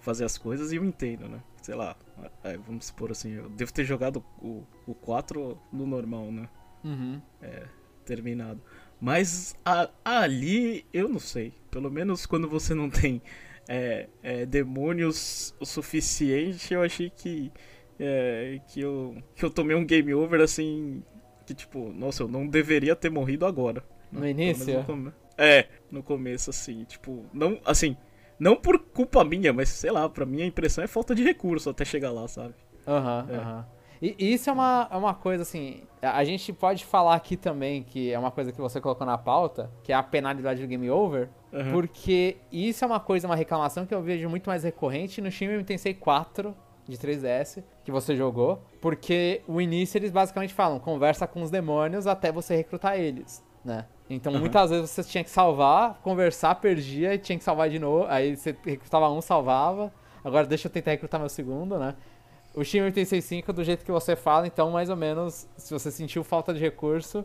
fazer as coisas e eu entendo, né? Sei lá, é, vamos supor assim, eu devo ter jogado o, o 4 no normal, né? Uhum. É, terminado. Mas a, ali, eu não sei. Pelo menos quando você não tem é, é, demônios o suficiente, eu achei que, é, que, eu, que eu tomei um game over assim que, tipo, nossa, eu não deveria ter morrido agora. No né? início? No é, no começo, assim, tipo, não, assim, não por culpa minha, mas sei lá, pra mim a impressão é falta de recurso até chegar lá, sabe? Aham, uhum, aham. Uhum. E, e, isso é uma, é uma coisa assim. A gente pode falar aqui também que é uma coisa que você colocou na pauta, que é a penalidade do game over. Uhum. Porque isso é uma coisa, uma reclamação que eu vejo muito mais recorrente no Shin Megami Tensei 4 de 3DS que você jogou, porque o início eles basicamente falam, conversa com os demônios até você recrutar eles, né? Então uhum. muitas vezes você tinha que salvar, conversar, perdia e tinha que salvar de novo, aí você recrutava um, salvava. Agora deixa eu tentar recrutar meu segundo, né? O Shin 865 do jeito que você fala, então mais ou menos, se você sentiu falta de recurso,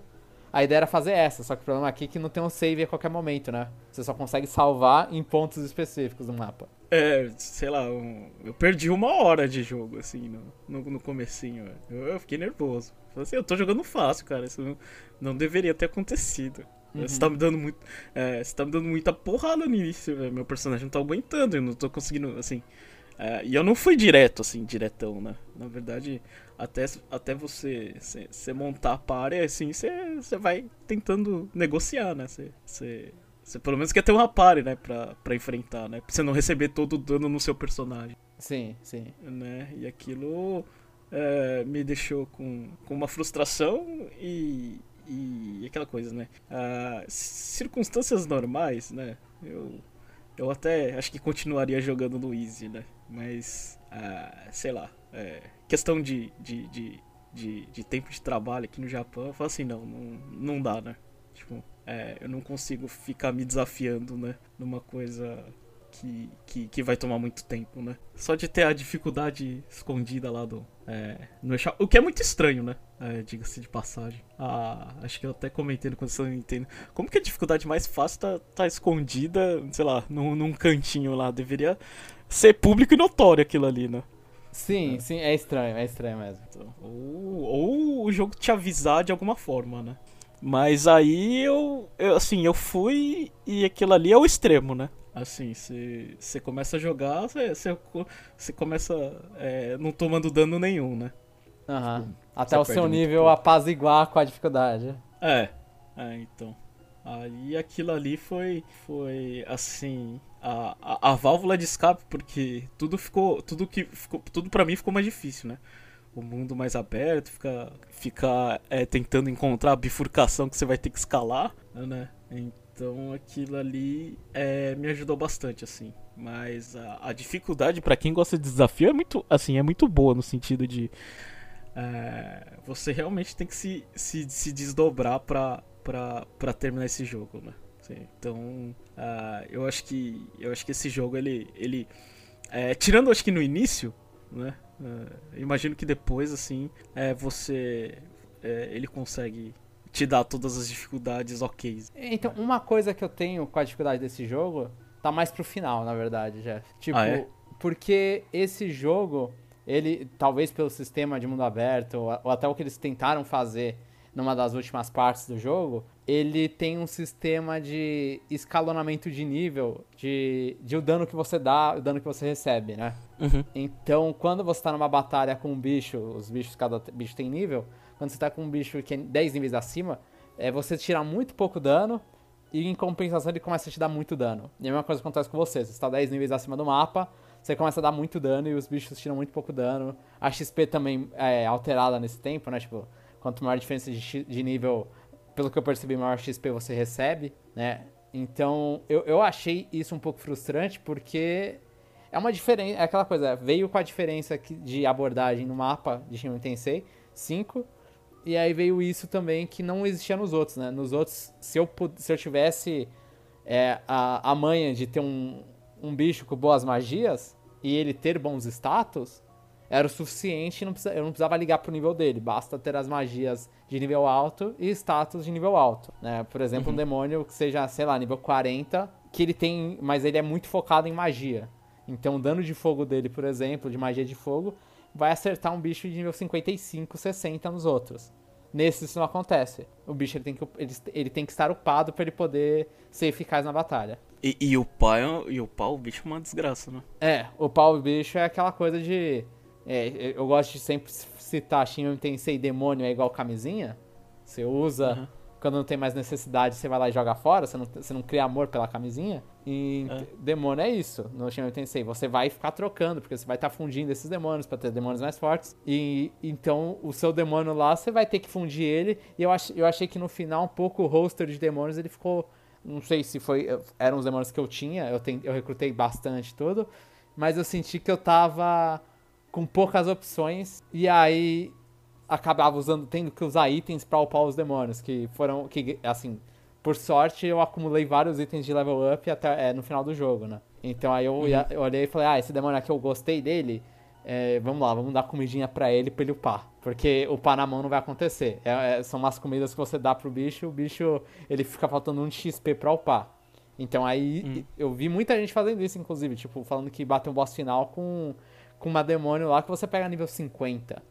a ideia era fazer essa, só que o problema aqui é que não tem um save a qualquer momento, né? Você só consegue salvar em pontos específicos do mapa. É, sei lá, um, eu perdi uma hora de jogo, assim, no, no, no comecinho. Eu, eu, fiquei nervoso. Falei assim, eu tô jogando fácil, cara, isso não, não deveria ter acontecido. Uhum. Você tá me dando muito. É, tá me dando muita porrada no início, véio. meu personagem não tá aguentando, eu não tô conseguindo, assim. É, e eu não fui direto, assim, diretão, né? Na verdade, até, até você, você, montar a party, assim, você, vai tentando negociar, né? Você pelo menos quer ter uma party, né? Pra, pra enfrentar, né? Pra você não receber todo o dano no seu personagem. Sim, sim. Né? E aquilo é, me deixou com, com uma frustração e, e aquela coisa, né? Ah, circunstâncias normais, né? Eu, eu até acho que continuaria jogando no Easy, né? Mas, ah, sei lá, é, questão de, de, de, de, de tempo de trabalho aqui no Japão, eu falo assim, não, não, não dá, né? Tipo, é, eu não consigo ficar me desafiando, né? Numa coisa que, que, que, vai tomar muito tempo, né? Só de ter a dificuldade escondida lá do. É, no o que é muito estranho, né? É, Diga-se de passagem. Ah, acho que eu até comentei no Condição Nintendo. Como que a dificuldade mais fácil tá, tá escondida, sei lá, num, num cantinho lá? Deveria ser público e notório aquilo ali, né? Sim, é. sim, é estranho, é estranho mesmo. Então, ou, ou o jogo te avisar de alguma forma, né? Mas aí eu, eu assim, eu fui e aquilo ali é o extremo, né? Assim, você começa a jogar, você começa é, não tomando dano nenhum, né? Aham. Tipo, Até o seu nível apaziguar com a dificuldade. É, é, então. Aí aquilo ali foi, foi assim, a, a, a, válvula de escape, porque tudo ficou, tudo que ficou, tudo para mim ficou mais difícil, né? O mundo mais aberto, ficar ficar é, tentando encontrar a bifurcação que você vai ter que escalar, né? Então aquilo ali é, me ajudou bastante, assim. Mas a, a dificuldade para quem gosta de desafio é muito, assim, é muito boa no sentido de é, você realmente tem que se, se, se desdobrar pra, pra terminar esse jogo, né? Então, uh, eu acho que eu acho que esse jogo ele ele é, tirando acho que no início, né? Uh, imagino que depois assim é, você é, ele consegue te dar todas as dificuldades ok. Então, uma coisa que eu tenho com a dificuldade desse jogo tá mais pro final, na verdade, Jeff. Tipo, ah, é? porque esse jogo, ele, talvez pelo sistema de mundo aberto, ou, ou até o que eles tentaram fazer numa das últimas partes do jogo, ele tem um sistema de escalonamento de nível, de, de o dano que você dá, o dano que você recebe, né? Uhum. Então, quando você tá numa batalha com um bicho, os bichos, cada bicho tem nível, quando você tá com um bicho que é 10 níveis acima, é, você tira muito pouco dano e em compensação ele começa a te dar muito dano. E a mesma coisa acontece com você, você está 10 níveis acima do mapa, você começa a dar muito dano e os bichos tiram muito pouco dano. A XP também é alterada nesse tempo, né? Tipo, quanto maior a diferença de, de nível, pelo que eu percebi, maior XP você recebe, né? Então, eu, eu achei isso um pouco frustrante, porque é uma diferença, é aquela coisa, veio com a diferença de abordagem no mapa de Shin Tensei 5, e aí veio isso também que não existia nos outros, né? Nos outros, se eu, se eu tivesse é, a, a manha de ter um, um bicho com boas magias e ele ter bons status, era o suficiente, não precisa, eu não precisava ligar pro nível dele, basta ter as magias de nível alto e status de nível alto, né? Por exemplo, uhum. um demônio que seja, sei lá, nível 40, que ele tem, mas ele é muito focado em magia. Então, o dano de fogo dele, por exemplo, de magia de fogo, vai acertar um bicho de nível 55, 60 nos outros. Nesse isso não acontece. O bicho ele tem que, ele, ele tem que estar upado para ele poder ser eficaz na batalha. E, e o pai, e o pau, o bicho é uma desgraça, né? É, o pau, o bicho é aquela coisa de é, eu gosto de sempre citar Shin Tensei demônio é igual camisinha. Você usa, uhum. quando não tem mais necessidade, você vai lá e joga fora, você não, você não cria amor pela camisinha. E é. demônio é isso no Shin Tensei. Você vai ficar trocando, porque você vai estar tá fundindo esses demônios para ter demônios mais fortes. E então o seu demônio lá, você vai ter que fundir ele. E eu, ach, eu achei que no final, um pouco o roster de demônios, ele ficou. Não sei se foi. Eram os demônios que eu tinha, eu, tem, eu recrutei bastante tudo. Mas eu senti que eu tava com poucas opções e aí acabava usando tendo que usar itens para upar os demônios que foram que assim por sorte eu acumulei vários itens de level up até é, no final do jogo né então aí eu, uhum. eu olhei e falei ah esse demônio aqui eu gostei dele é, vamos lá vamos dar comidinha para ele para ele upar porque upar na mão não vai acontecer é, é, são umas comidas que você dá pro bicho o bicho ele fica faltando um de XP para upar então aí uhum. eu vi muita gente fazendo isso inclusive tipo falando que bate um boss final com com uma demônio lá que você pega nível 50.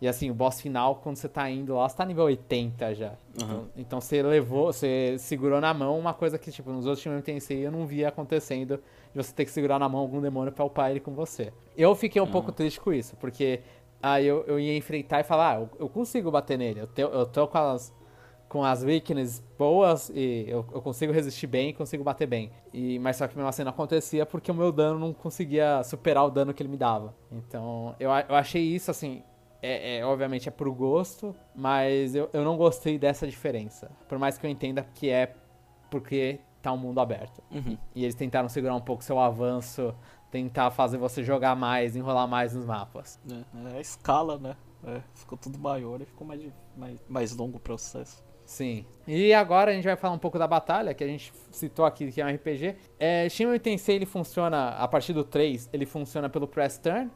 E assim, o boss final, quando você tá indo lá, você tá nível 80 já. Uhum. Então, então, você levou, você segurou na mão uma coisa que, tipo, nos outros times TNC eu não via acontecendo, de você ter que segurar na mão algum demônio pra upar ele com você. Eu fiquei um uhum. pouco triste com isso, porque aí eu, eu ia enfrentar e falar, ah, eu, eu consigo bater nele, eu, te, eu tô com as, com as weaknesses boas e eu, eu, consigo resistir bem e consigo bater bem. E, mas só que mesmo assim não acontecia porque o meu dano não conseguia superar o dano que ele me dava. Então eu, eu achei isso assim. É, é, obviamente é por gosto, mas eu, eu não gostei dessa diferença. Por mais que eu entenda que é porque tá um mundo aberto. Uhum. E eles tentaram segurar um pouco seu avanço, tentar fazer você jogar mais, enrolar mais nos mapas. É, é a escala, né? É, ficou tudo maior e ficou mais, mais, mais longo o processo. Sim. E agora a gente vai falar um pouco da batalha, que a gente citou aqui que é um RPG. É, Shin Tensei ele funciona, a partir do 3, ele funciona pelo Press Turn,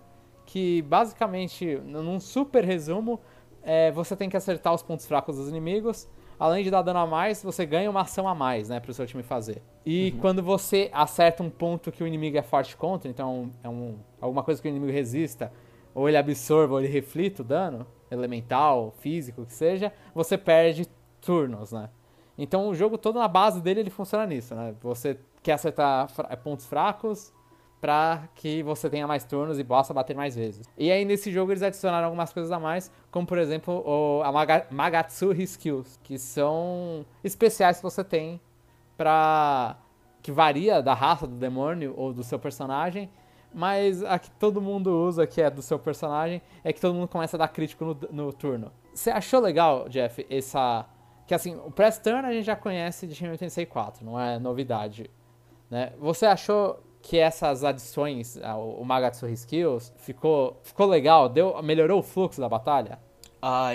que basicamente, num super resumo, é, você tem que acertar os pontos fracos dos inimigos. Além de dar dano a mais, você ganha uma ação a mais, né, pro seu time fazer. E uhum. quando você acerta um ponto que o inimigo é forte contra, então é um, alguma coisa que o inimigo resista, ou ele absorva ou ele reflita o dano, elemental, físico, que seja, você perde turnos, né? Então o jogo todo na base dele ele funciona nisso, né? Você quer acertar pontos fracos, para que você tenha mais turnos e possa bater mais vezes. E aí nesse jogo eles adicionaram algumas coisas a mais, como por exemplo o, a Maga, Skills, que são especiais que você tem para que varia da raça do demônio ou do seu personagem, mas a que todo mundo usa, que é do seu personagem, é que todo mundo começa a dar crítico no, no turno. Você achou legal, Jeff, essa que assim, o press turn a gente já conhece de Shin 84, não é novidade, né? Você achou que essas adições ao Magatsuri Skills ficou, ficou legal? Deu, melhorou o fluxo da batalha? Ah,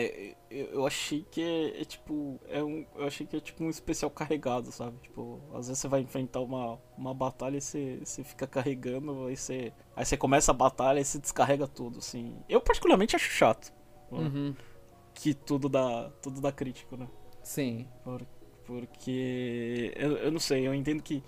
eu, achei que é, é, tipo. É um, eu achei que é tipo um especial carregado, sabe? Tipo, às vezes você vai enfrentar uma, uma batalha e você, você fica carregando, aí você. Aí você começa a batalha e você descarrega tudo, assim. Eu particularmente acho chato. Uhum. Que tudo dá. Tudo dá crítico, né? Sim. Por, porque. Eu, eu não sei, eu entendo que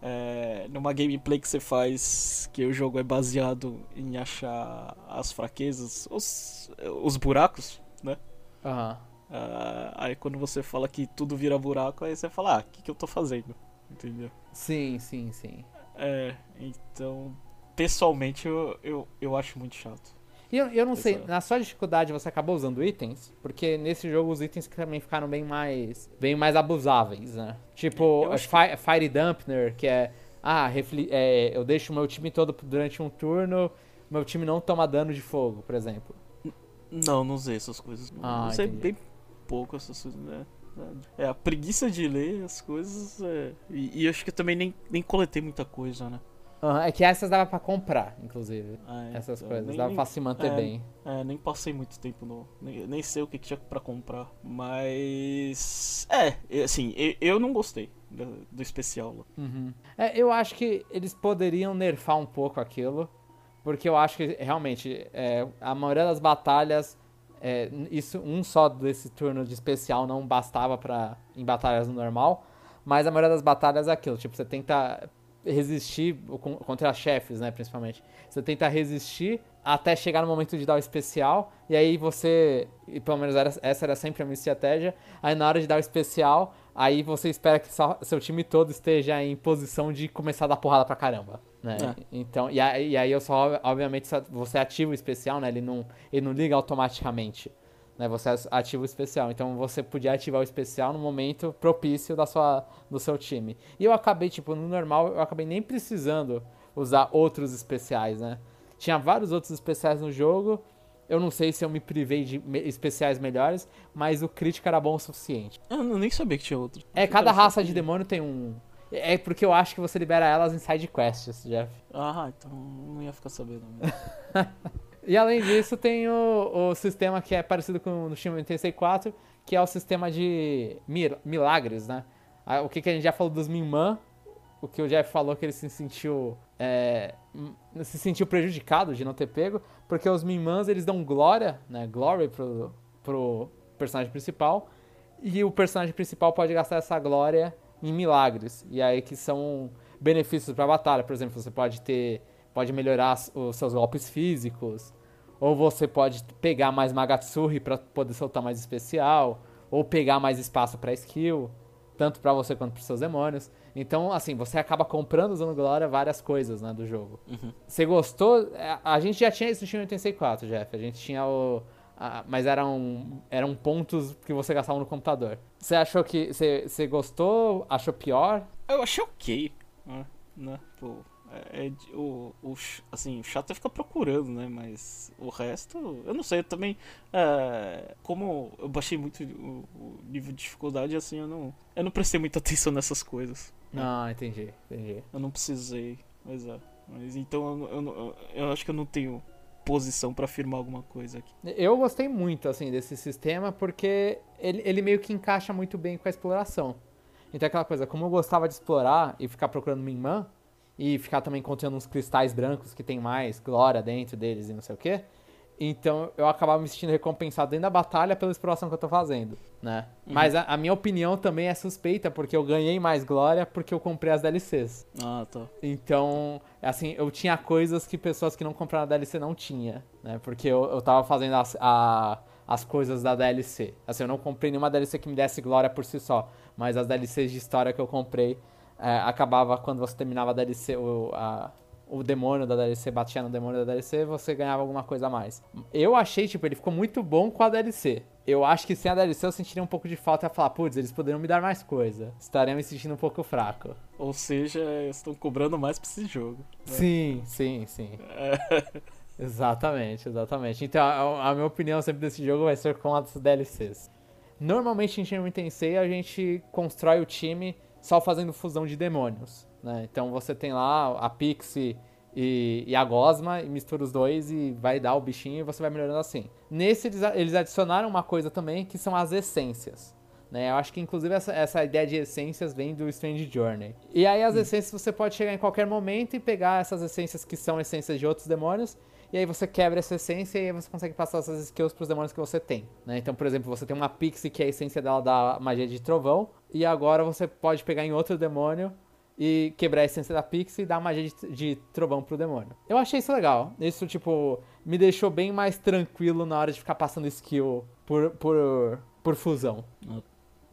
é, numa gameplay que você faz, que o jogo é baseado em achar as fraquezas, os, os buracos, né? Uhum. Uh, aí quando você fala que tudo vira buraco, aí você fala, ah, o que, que eu tô fazendo? Entendeu? Sim, sim, sim. É, então, pessoalmente eu, eu, eu acho muito chato. E eu, eu não sei, na sua dificuldade você acabou usando itens? Porque nesse jogo os itens também ficaram bem mais bem mais abusáveis, né? Tipo, Fire, Fire Dampener, que é ah, refli é, eu deixo o meu time todo durante um turno, meu time não toma dano de fogo, por exemplo. Não, não usei essas coisas. Ah, usei bem pouco essas coisas, né? É, a preguiça de ler as coisas. É... E, e acho que eu também nem, nem coletei muita coisa, né? Uhum, é que essas dava pra comprar, inclusive. Ah, é, essas então, coisas. nem, dava pra se manter é, bem. É, nem passei muito tempo no. Nem, nem sei o que, tinha pra comprar. Mas. É, assim, eu, eu não gostei do, do especial lá. Uhum. É, eu acho que eles poderiam nerfar um pouco aquilo. Porque eu acho que realmente é, a maioria das batalhas. É, isso, um só desse turno de especial não bastava para em batalhas no normal. Mas a maioria das batalhas é aquilo, tipo, você tenta resistir contra chefes, né, principalmente. Você tenta resistir até chegar no momento de dar o especial, e aí você, e pelo menos era, essa era sempre a minha estratégia, aí na hora de dar o especial, aí você espera que só, seu time todo esteja em posição de começar a dar porrada pra caramba, né? É. Então, e aí, e aí eu só, obviamente, você ativa o especial, né, ele não, ele não liga automaticamente né? Você ativa o especial. Então você podia ativar o especial no momento propício da sua, do seu time. E eu acabei, tipo, no normal, eu acabei nem precisando usar outros especiais, né? Tinha vários outros especiais no jogo. Eu não sei se eu me privei de especiais melhores, mas o crítico era bom o suficiente. Eu nem sabia que tinha outro. É, cada raça de demônio tem um. É porque eu acho que você libera elas em side quests, Jeff. Ah, então não ia ficar sabendo. *laughs* E além disso, tem o, o sistema que é parecido com o do Shin 84, que é o sistema de milagres, né? O que, que a gente já falou dos Minman, o que o Jeff falou que ele se sentiu é, se sentiu prejudicado de não ter pego, porque os Minmans eles dão glória, né? Glory pro, pro personagem principal, e o personagem principal pode gastar essa glória em milagres, e aí que são benefícios para a batalha, por exemplo, você pode ter pode melhorar os seus golpes físicos, ou você pode pegar mais Magatsuri para poder soltar mais especial, ou pegar mais espaço para skill, tanto para você quanto para seus demônios. Então, assim, você acaba comprando usando Glória várias coisas, né, do jogo. Uhum. Você gostou? É, a gente já tinha isso no Shin 84, Jeff. A gente tinha o a, mas eram eram pontos que você gastava no computador. Você achou que você, você gostou? Achou pior? Eu achei OK, né? né? Pô, é, é, o, o, assim, o chato é ficar procurando, né? Mas o resto, eu não sei, eu também. É, como eu baixei muito o, o, nível de dificuldade, assim, eu não, eu não prestei muita atenção nessas coisas. Né? Ah, entendi, entendi. Eu não precisei, mas é. Mas então eu, eu, eu, eu acho que eu não tenho posição para afirmar alguma coisa aqui. Eu gostei muito, assim, desse sistema porque ele, ele meio que encaixa muito bem com a exploração. Então aquela coisa, como eu gostava de explorar e ficar procurando Minman, e ficar também encontrando uns cristais brancos que tem mais glória dentro deles e não sei o que. Então eu acabava me sentindo recompensado dentro da batalha pela exploração que eu tô fazendo, né? Uhum. Mas a, a, minha opinião também é suspeita, porque eu ganhei mais glória porque eu comprei as DLCs. Ah, tá. Então, assim, eu tinha coisas que pessoas que não compraram a DLC não tinha, né? Porque eu, eu tava fazendo as, a, as coisas da DLC. Assim, eu não comprei nenhuma DLC que me desse glória por si só, mas as DLCs de história que eu comprei é, acabava quando você terminava a DLC, o, a, o demônio da DLC batia no demônio da DLC, você ganhava alguma coisa a mais. Eu achei, tipo, ele ficou muito bom com a DLC. Eu acho que sem a DLC eu sentiria um pouco de falta e ia falar, putz, eles poderiam me dar mais coisa. Estaria me sentindo um pouco fraco. Ou seja, estão cobrando mais pra esse jogo. Né? Sim, sim, sim. É. Exatamente, exatamente. Então, a, a, minha opinião sempre desse jogo vai ser com as DLCs. Normalmente em Shin Tensei a gente constrói o time só fazendo fusão de demônios. Né? Então você tem lá a Pixie e, e, a Gosma e mistura os dois e vai dar o bichinho e você vai melhorando assim. Nesse eles, adicionaram uma coisa também que são as essências. Né? Eu acho que inclusive essa, essa ideia de essências vem do Strange Journey. E aí as hum. essências você pode chegar em qualquer momento e pegar essas essências que são essências de outros demônios e aí você quebra essa essência e aí você consegue passar essas skills pros demônios que você tem, né? Então, por exemplo, você tem uma Pixie que é a essência dela da magia de trovão, e agora você pode pegar em outro demônio e quebrar a essência da Pixie e dar magia de, de trovão pro demônio. Eu achei isso legal. Isso, tipo, me deixou bem mais tranquilo na hora de ficar passando skill por, por, por fusão.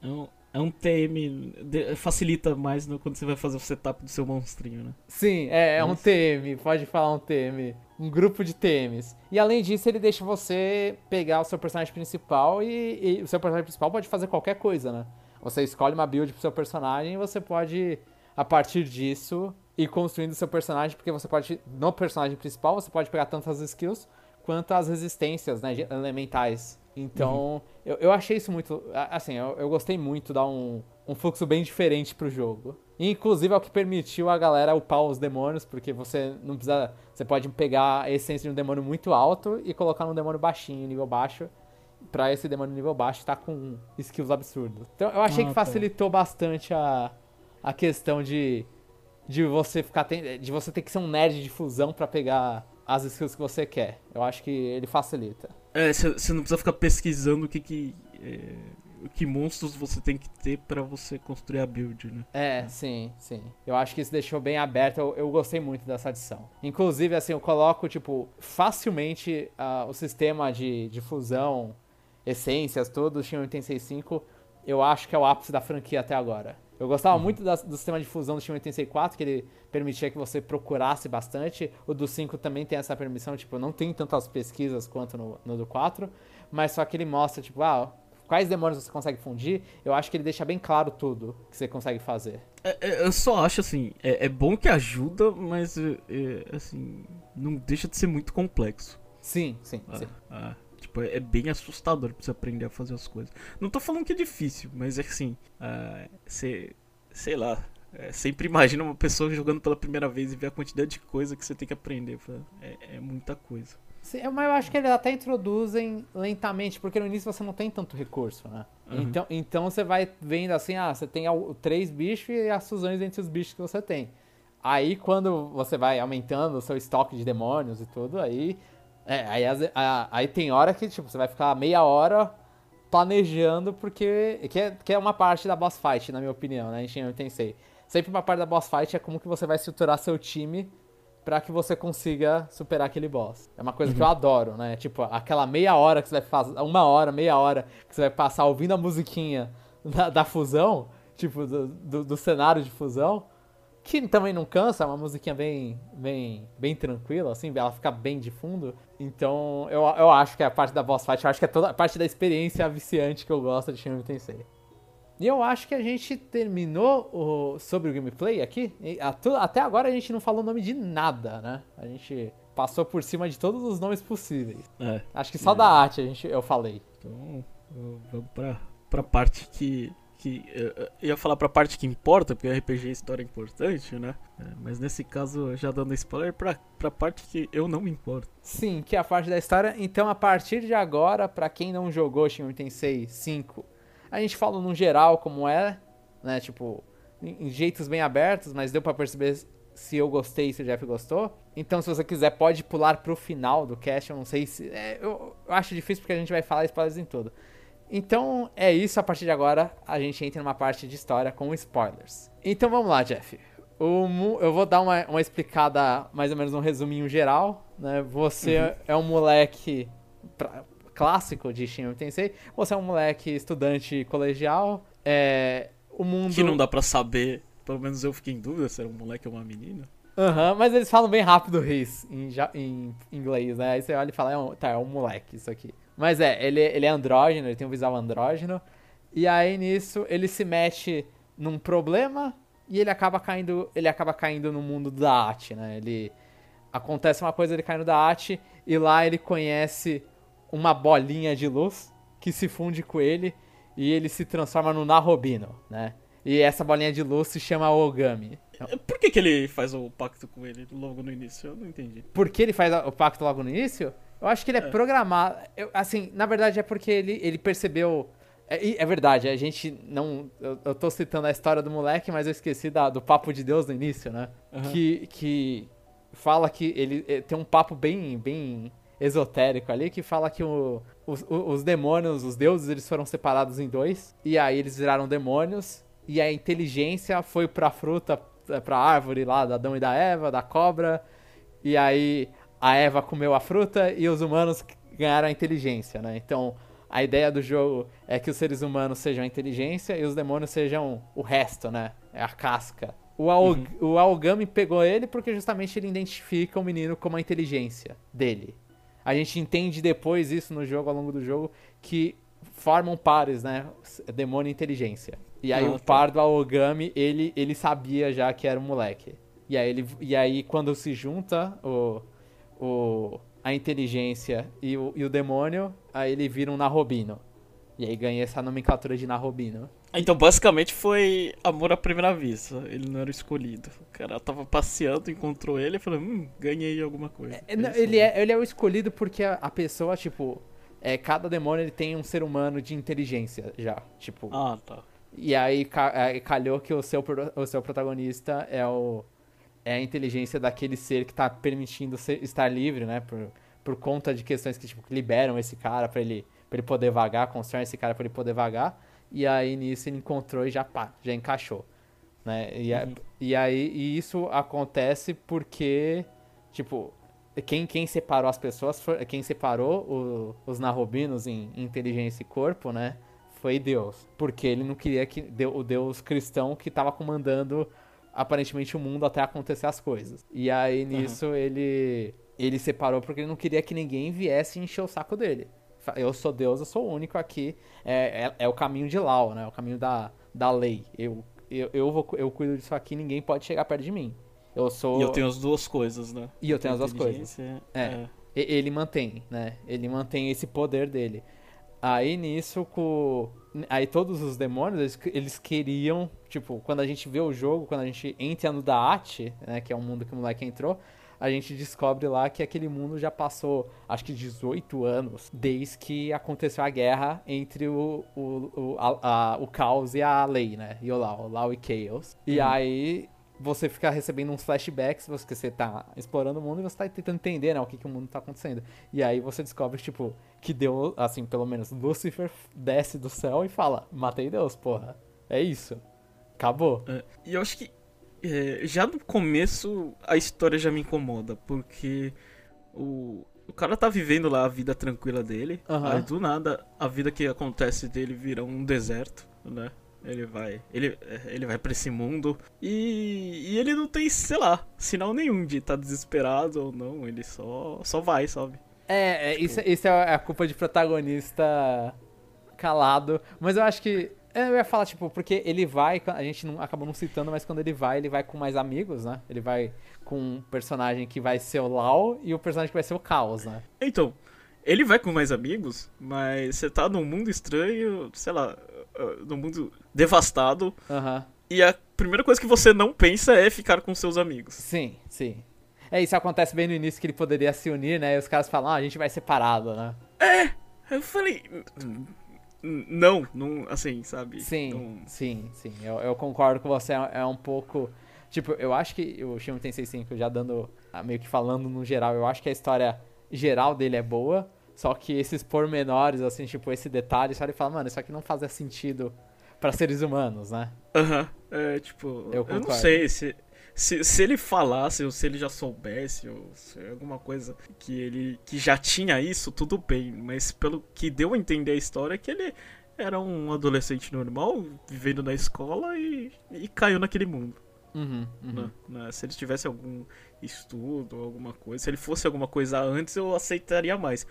Um, é um TM, facilita mais no, quando você vai fazer o setup do seu monstrinho, né? Sim, é, é um TM, pode falar um TM. Um grupo de TMs. E além disso, ele deixa você pegar o seu personagem principal e, e o seu personagem principal pode fazer qualquer coisa, né? Você escolhe uma build pro seu personagem e você pode, a partir disso, ir construindo o seu personagem, porque você pode, no personagem principal, você pode pegar tantas skills quanto as resistências né, elementais então, uhum. eu, eu achei isso muito. Assim, eu, eu gostei muito, dar um, um fluxo bem diferente pro jogo. E, inclusive é o que permitiu a galera upar os demônios, porque você não precisa. Você pode pegar a essência de um demônio muito alto e colocar num demônio baixinho, nível baixo. Pra esse demônio nível baixo estar tá com skills absurdos. Então eu achei ah, que tá. facilitou tá. bastante a, a questão de, de você ficar. De você ter que ser um nerd de fusão para pegar as skills que você quer. Eu acho que ele facilita. É, você não precisa ficar pesquisando o que que. É, que monstros você tem que ter para você construir a build, né? É, é, sim, sim. Eu acho que isso deixou bem aberto. Eu, eu gostei muito dessa adição. Inclusive, assim, eu coloco, tipo, facilmente uh, o sistema de, de fusão, essências, tudo, o Shin 865, eu acho que é o ápice da franquia até agora. Eu gostava uhum. muito da, do sistema de fusão do Steam 84, que ele permitia que você procurasse bastante. O do 5 também tem essa permissão, tipo, não tem tantas pesquisas quanto no, no do 4, mas só que ele mostra, tipo, ah, quais demônios você consegue fundir. Eu acho que ele deixa bem claro tudo que você consegue fazer. É, é, eu só acho, assim, é, é bom que ajuda, mas, é, é, assim, não deixa de ser muito complexo. Sim, sim, ah, sim. Ah. Tipo, é bem assustador pra você aprender a fazer as coisas. Não tô falando que é difícil, mas é assim, você, sei lá, é, sempre imagina uma pessoa jogando pela primeira vez e ver a quantidade de coisa que você tem que aprender. É, é muita coisa. Sim, mas eu acho que eles até introduzem lentamente, porque no início você não tem tanto recurso, né? Uhum. Então, então você vai vendo assim, ah, você tem três bichos e as fusões entre os bichos que você tem. Aí quando você vai aumentando o seu estoque de demônios e tudo, aí é, aí, aí tem hora que, tipo, você vai ficar meia hora planejando, porque. Que é, que é uma parte da boss fight, na minha opinião, né? Shin Tensei. Sempre uma parte da boss fight é como que você vai estruturar seu time para que você consiga superar aquele boss. É uma coisa uhum. que eu uhum. adoro, né? Tipo, aquela meia hora que você vai fazer. Uma hora, meia hora que você vai passar ouvindo a musiquinha da, da fusão, tipo, do, do, do cenário de fusão que também não cansa, é uma musiquinha bem, bem, bem tranquila, assim, ela fica bem de fundo. Então, eu, eu acho que é a parte da boss fight, eu acho que é toda a parte da experiência viciante que eu gosto de Shin Tensei. E eu acho que a gente terminou o, sobre o gameplay aqui. até agora a gente não falou o nome de nada, né? A gente passou por cima de todos os nomes possíveis. É, acho que só é. da arte a gente, eu falei. Então, vamos pra, pra parte que que eu ia falar pra parte que importa, porque RPG é história importante, né? É, mas nesse caso, já dando spoiler, pra, pra parte que eu não me importo. Sim, que é a parte da história. Então, a partir de agora, pra quem não jogou Shin Tensei 5, a gente fala no geral como é, né? Tipo, em jeitos bem abertos, mas deu pra perceber se eu gostei e se o Jeff gostou. Então, se você quiser, pode pular pro final do cast. Eu não sei se. É, eu, eu acho difícil porque a gente vai falar spoilers em tudo. Então é isso, a partir de agora a gente entra numa parte de história com spoilers. Então vamos lá, Jeff. O, eu vou dar uma, uma explicada, mais ou menos um resuminho geral. Né? Você uhum. é um moleque pra, clássico de Shin Tensei. Você é um moleque estudante colegial. É, o mundo... Que não dá pra saber, pelo menos eu fiquei em dúvida se era um moleque ou uma menina. Aham, mas eles falam bem rápido his em, em inglês, né? Aí você olha e fala, é um, tá, é um moleque isso aqui. Mas é, ele, ele é andrógeno, ele tem um visual andrógeno. E aí nisso ele se mete num problema e ele acaba caindo, ele acaba caindo no mundo da arte, né? Ele acontece uma coisa, ele cai no da arte e lá ele conhece uma bolinha de luz que se funde com ele e ele se transforma no Narobino, né? E essa bolinha de luz se chama Ogami. Por que, que ele faz o pacto com ele logo no início? Eu não entendi. Por que ele faz o pacto logo no início? Eu acho que ele é, É. programado. eu- assim, na verdade é porque ele, ele percebeu. É, é verdade, a gente não. Eu, eu tô citando a história do moleque, mas eu esqueci da- do papo de Deus no início, né? Aham. Que, que fala que ele eh, tem um papo bem, bem esotérico ali que fala que o- os, os demônios, os deuses, eles foram separados em dois. E aí eles viraram demônios. E a inteligência foi pra fruta, eh, pra árvore lá da Adão e da Eva, da cobra. E aí a Eva comeu a fruta e os humanos ganharam a inteligência, né? Então a ideia do jogo é que os seres humanos sejam a inteligência e os demônios sejam o resto, né? É a casca. O, Ao- o Aogami pegou ele porque justamente ele identifica o menino como a inteligência dele. A gente entende depois isso no jogo, ao longo do jogo, que formam pares, né? Demônio e inteligência. E aí Ah, o par do Aogami, ele, ele sabia já que era um moleque. E aí, ele, e aí quando se junta o, o, a inteligência e o, e o demônio, aí ele vira um Narobino. E aí ganha essa nomenclatura de Narobino. Então, basicamente foi amor à primeira vista. Ele não era o escolhido. O cara tava passeando, encontrou ele e falou: Hum, ganhei alguma coisa. É, não, ele, é, ele é o escolhido porque a, a pessoa, tipo, é, cada demônio ele tem um ser humano de inteligência já. Tipo, Ah, tá. E aí é, calhou que o seu, o seu protagonista é o é a inteligência daquele ser que tá permitindo ser- estar livre, né? Por, por conta de questões que, tipo, liberam esse cara pra ele, pra ele poder vagar, constroem esse cara pra ele poder vagar. E aí nisso ele encontrou e já pá, já encaixou. Né? E, a- Uhum. e aí e isso acontece porque, tipo, quem, quem separou as pessoas, foi, quem separou o- os narrobinos em inteligência e corpo, né? Foi Deus. Porque ele não queria que. O Deus cristão que tava comandando aparentemente o mundo até acontecer as coisas. E aí nisso ele. Ele separou porque ele não queria que ninguém viesse encher o saco dele. Eu sou Deus, eu sou o único aqui. É, é, é o caminho de Lau, né? É o caminho da, da lei. Eu, eu, eu, vou, eu cuido disso aqui, ninguém pode chegar perto de mim. Eu sou. E eu tenho as duas coisas, né? E eu tenho as duas Inteligência, É. E- Ele mantém, né? Ele mantém esse poder dele. Aí nisso, com... aí todos os demônios, eles, eles queriam, tipo, quando a gente vê o jogo, quando a gente entra no Daat, né, que é um mundo que o moleque entrou, a gente descobre lá que aquele mundo já passou, acho que 18 anos, desde que aconteceu a guerra entre o, o, o, a- a- o caos e a lei, né? E o Lau, e Chaos. E aí você fica recebendo uns flashbacks, porque você tá explorando o mundo e você tá tentando entender, né, o que, que o mundo tá acontecendo. E aí você descobre, tipo, que deu, assim, pelo menos, Lucifer desce do céu e fala, matei Deus, porra. É isso. Acabou. É, E eu acho que é, já no começo a história já me incomoda, porque o, o cara tá vivendo lá a vida tranquila dele, Aham. aí do nada a vida que acontece dele vira um deserto, né? Ele vai, ele, é, ele vai pra esse mundo e, e ele não tem, sei lá, sinal nenhum de estar desesperado ou não, ele só, só vai, sabe? É, é, isso, isso é a culpa de protagonista calado. Mas eu acho que. Eu ia falar, tipo, porque ele vai. A gente não, acabou não citando, mas quando ele vai, ele vai com mais amigos, né? Ele vai com um personagem que vai ser o Lau e o personagem que vai ser o Caos, né? Então, ele vai com mais amigos, mas você tá num mundo estranho, sei lá, uh, num mundo devastado, Aham. e a primeira coisa que você não pensa é ficar com seus amigos. Sim, sim. É, isso acontece bem no início que ele poderia se unir, né? E os caras falam, ah, a gente vai separado, né? Eu falei. "N- n- Não, não, assim, sabe? Sim, Não- sim, sim. Eu, eu concordo com você. É é um pouco. Tipo, eu acho que o Shin Tensei 5, já dando. ah, meio que falando no geral, eu acho que a história geral dele é boa. Só que esses pormenores, assim, tipo, esse detalhe, só ele fala, mano, isso aqui não fazia sentido pra seres humanos, né? Aham, é tipo. Eu Eu, não sei se, se. Se ele falasse, ou se ele já soubesse, ou se é alguma coisa que ele. que já tinha isso, tudo bem. Mas pelo que deu a entender a história, é que ele era um adolescente normal, vivendo na escola e, e caiu naquele mundo. Uhum, uhum. né? Né? Se ele tivesse algum estudo, alguma coisa, se ele fosse alguma coisa antes, eu aceitaria mais.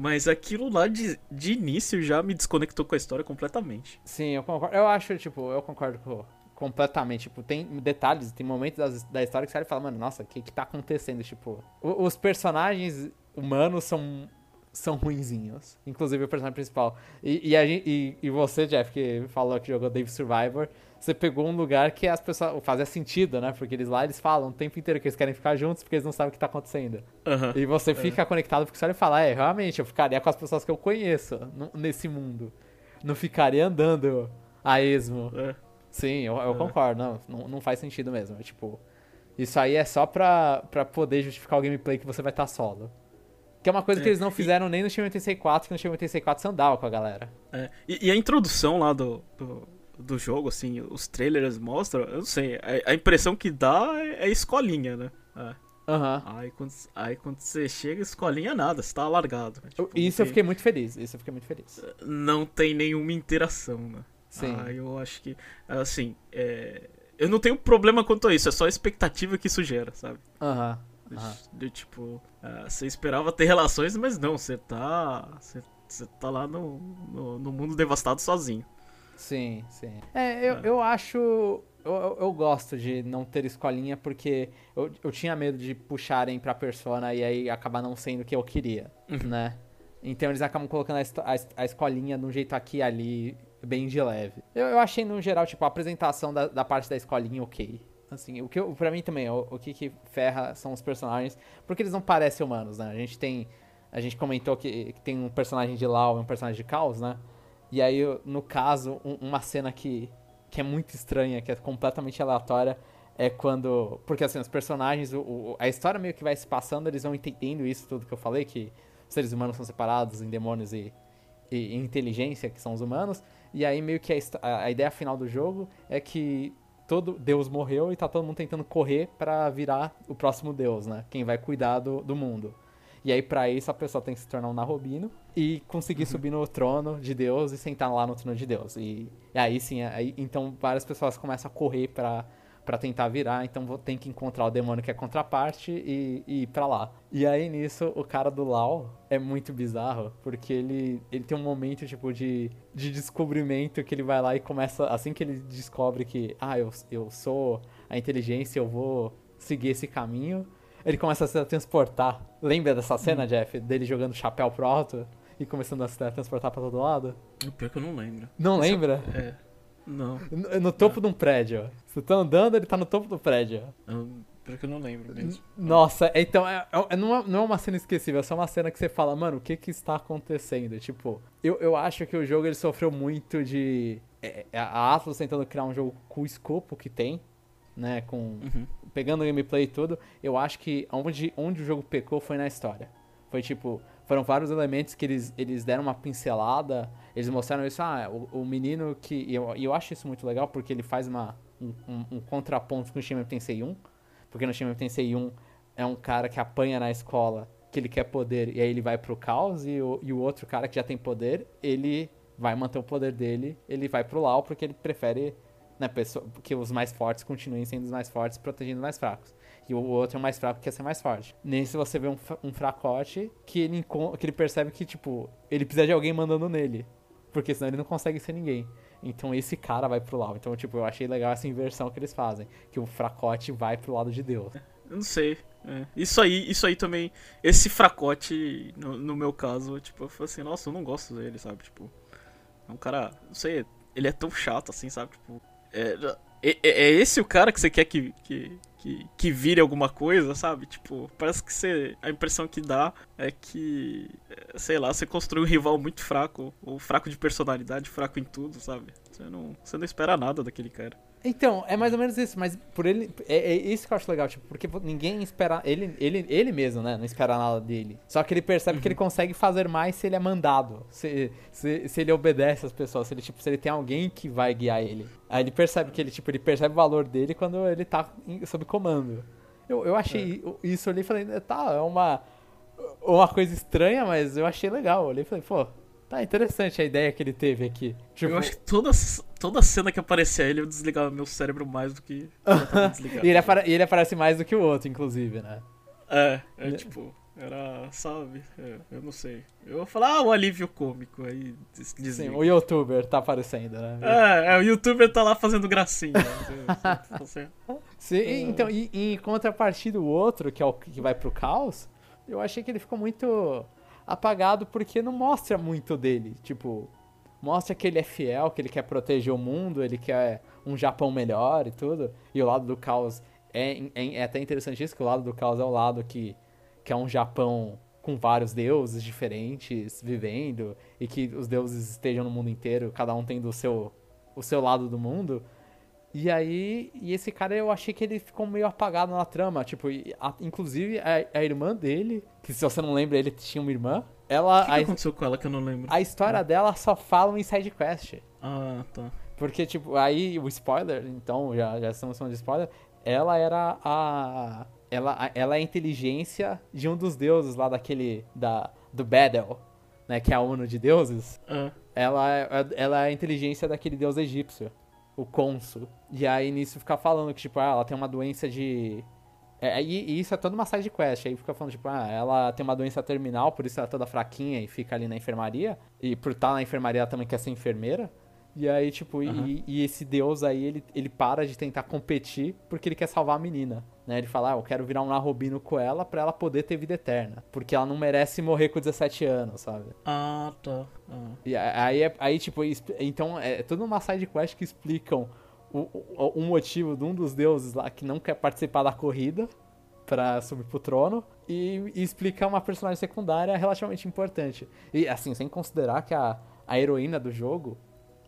Mas aquilo lá de, de início já me desconectou com a história completamente. Sim, eu concordo. Eu acho, tipo, eu concordo com, completamente. Tipo, tem detalhes, tem momentos das, da história que você fala, mano, nossa, o que que tá acontecendo? Tipo, os personagens humanos são são ruinzinhos. Inclusive o personagem principal. E, e, e, e você, Jeff, que falou que jogou Dave Survivor, você pegou um lugar que as pessoas fazia sentido, né? Porque eles lá eles falam o tempo inteiro que eles querem ficar juntos porque eles não sabem o que tá acontecendo. Aham. E você fica conectado porque você olha e fala, é, realmente, eu ficaria com as pessoas que eu conheço nesse mundo. Não ficaria andando a esmo. É. Sim, eu, eu É. concordo, não, não, não faz sentido mesmo. É, tipo, isso aí é só pra, pra poder justificar o gameplay que você vai estar solo. Que é uma coisa que É, eles não e- fizeram nem no Team 84, que no Team 84 você andava com a galera. É, E, e a introdução lá do, do, do jogo, assim, os trailers mostram, eu não sei, a, a impressão que dá é, é escolinha, né? É. Aham. Aí, quando, aí quando você chega, escolinha nada, você tá largado. né? Tipo, Isso eu fiquei muito feliz, isso eu fiquei muito feliz. Não tem nenhuma interação, né? Sim. Ah, eu acho que, assim, é, eu não tenho problema quanto a isso, é só a expectativa que isso gera, sabe? Aham. Aham. De, de, tipo, ah, você esperava ter relações, mas não, você tá. Você, você tá lá no, no, no mundo devastado sozinho. Sim, sim. É, eu, eu acho. Eu, eu, gosto de não ter escolinha porque eu, eu tinha medo de puxarem pra persona e aí acabar não sendo o que eu queria, né? Então eles acabam colocando a, a, es- a escolinha de um jeito aqui e ali, bem de leve. Eu, eu achei, no geral, tipo, a apresentação da, da parte da escolinha ok. Assim, o que eu, pra mim também, o, o que, que ferra são os personagens, porque eles não parecem humanos, né? A gente tem. A gente comentou que, que tem um personagem de Lau e um personagem de Caos, né? E aí, no caso, um- uma cena que, que é muito estranha, que é completamente aleatória, é quando. Porque assim, os personagens, o- o- a história meio que vai se passando, eles vão entendendo isso tudo que eu falei, que os seres humanos são separados em demônios e, e inteligência, que são os humanos. E aí, meio que a, a, ideia final do jogo é que todo Deus morreu e tá todo mundo tentando correr pra virar o próximo Deus, né? Quem vai cuidar do, do mundo. E aí, pra isso, a pessoa tem que se tornar um Narrobino e conseguir subir no trono de Deus e sentar lá no trono de Deus. E, e aí sim, aí, então várias pessoas começam a correr pra, pra tentar virar, então vou, tem que encontrar o demônio que é contraparte e, e ir pra lá. E aí nisso, o cara do Lau é muito bizarro, porque ele, ele tem um momento tipo de, de descobrimento que ele vai lá e começa, assim que ele descobre que, ah, eu, eu sou a inteligência, eu vou seguir esse caminho, ele começa a se transportar. Lembra dessa cena, Jeff? Dele jogando chapéu pro alto e começando a se transportar pra todo lado? Pior que eu não lembro. Não lembra? É. Não. No, no topo de um prédio. Você tá andando, ele tá no topo do prédio. eu- Pior que eu não lembro mesmo. Nossa, então, é, é- não, é, não é uma cena esquecível, é só uma cena que você fala, mano, o que que está acontecendo? Tipo, eu, eu acho que o jogo ele sofreu muito de. é, é, a Atlas tentando criar um jogo com o escopo que tem, né? Com, Uhum. Pegando o gameplay e tudo, eu acho que onde, onde o jogo pecou foi na história. Foi tipo, foram vários elementos que eles, eles deram uma pincelada, eles mostraram isso, ah, o, o menino que. E eu, eu acho isso muito legal porque ele faz uma, um, um- um contraponto com o Shin Tensei 1. Porque no Shin Tensei 1 é um cara que apanha na escola, que ele quer poder, e aí ele vai pro caos, e o, e o outro cara que já tem poder, ele vai manter o poder dele, ele vai pro Lau porque ele prefere né, pessoa, que os mais fortes continuem sendo os mais fortes, protegendo os mais fracos. E o outro é o mais fraco que quer ser mais forte. Nesse você vê um, um fracote que ele, que ele percebe que, tipo, ele precisa de alguém mandando nele. Porque senão ele não consegue ser ninguém. Então esse cara vai pro lado. Então, tipo, eu achei legal essa inversão que eles fazem. Que o fracote vai pro lado de Deus. Eu não sei. é. Isso aí, isso aí também. Esse fracote, no, no meu caso, tipo, eu falei assim, nossa, eu não gosto dele, sabe? Tipo. É um cara. Não sei, ele é tão chato assim, sabe? Tipo. É, é, é esse o cara que você quer que, que, que, que vire alguma coisa, sabe? Tipo, parece que você. A impressão que dá é que. é, Sei lá, você construiu um rival muito fraco, ou fraco de personalidade, fraco em tudo, sabe? Você não, você não espera nada daquele cara. Então, é mais ou menos isso, mas por ele. É, é isso que eu acho legal, tipo, porque ninguém espera. Ele, ele, ele mesmo, né? Não espera nada dele. Só que ele percebe que ele consegue fazer mais se ele é mandado. Se, se, se ele obedece às pessoas. Se ele, tipo, se ele tem alguém que vai guiar ele. Aí ele percebe que ele, tipo, ele percebe o valor dele quando ele tá em- sob comando. Eu, eu achei isso ali e falei, tá, é uma. Uma coisa estranha, mas eu achei legal. Eu olhei e falei, pô, Tá interessante a ideia que ele teve aqui. Tipo... Eu acho que toda, toda cena que aparecia ele, eu desligava meu cérebro mais do que *laughs* e, ele e ele aparece mais do que o outro, inclusive, né? É, é tipo, era, sabe, é, eu não sei. Eu vou falar, ah, o alívio cômico, aí desliga. Sim, o youtuber tá aparecendo, né? É, é o youtuber tá lá fazendo gracinha. *laughs* Sim, é. então, e, e em contrapartida o outro, que é o que vai pro caos, eu achei que ele ficou muito apagado porque não mostra muito dele. Tipo, mostra que ele é fiel, que ele quer proteger o mundo, ele quer um Japão melhor e tudo. E o lado do caos é, é, é até interessante isso, que o lado do caos é o lado que, que é um Japão com vários deuses diferentes vivendo e que os deuses estejam no mundo inteiro, cada um tendo o seu, o seu lado do mundo. E aí, e esse cara eu achei que ele ficou meio apagado na trama. Tipo, a, inclusive a, a, irmã dele, que se você não lembra, ele tinha uma irmã. Ela. O que, que a, aconteceu com ela que eu não lembro? A história dela só fala em side quest. Ah, tá. Porque, tipo, aí o spoiler, então, já, já estamos falando de spoiler. Ela era a. Ela, ela é a inteligência de um dos deuses lá daquele. Da, do Bedel, né? Que é a ONU de deuses. Ah. Ela, é, ela é a inteligência daquele deus egípcio o cônsul. E aí nisso fica falando que, tipo, ah, ela tem uma doença de. É, e, e, isso é toda uma side quest. Aí fica falando, tipo, ah, ela tem uma doença terminal, por isso ela é toda fraquinha e fica ali na enfermaria. E por estar na enfermaria ela também quer ser enfermeira. E aí, tipo, uhum. e, e, esse deus aí, ele, ele para de tentar competir porque ele quer salvar a menina. Né? Ele fala, ah, eu quero virar um Narrobino com ela pra ela poder ter vida eterna. Porque ela não merece morrer com 17 anos, sabe? Ah, tá. Ah. E aí, é, aí, tipo, então é toda uma side quest que explicam o, o, o motivo de um dos deuses lá que não quer participar da corrida para subir pro trono e, e explicar uma personagem secundária relativamente importante. E assim, sem considerar que a, a heroína do jogo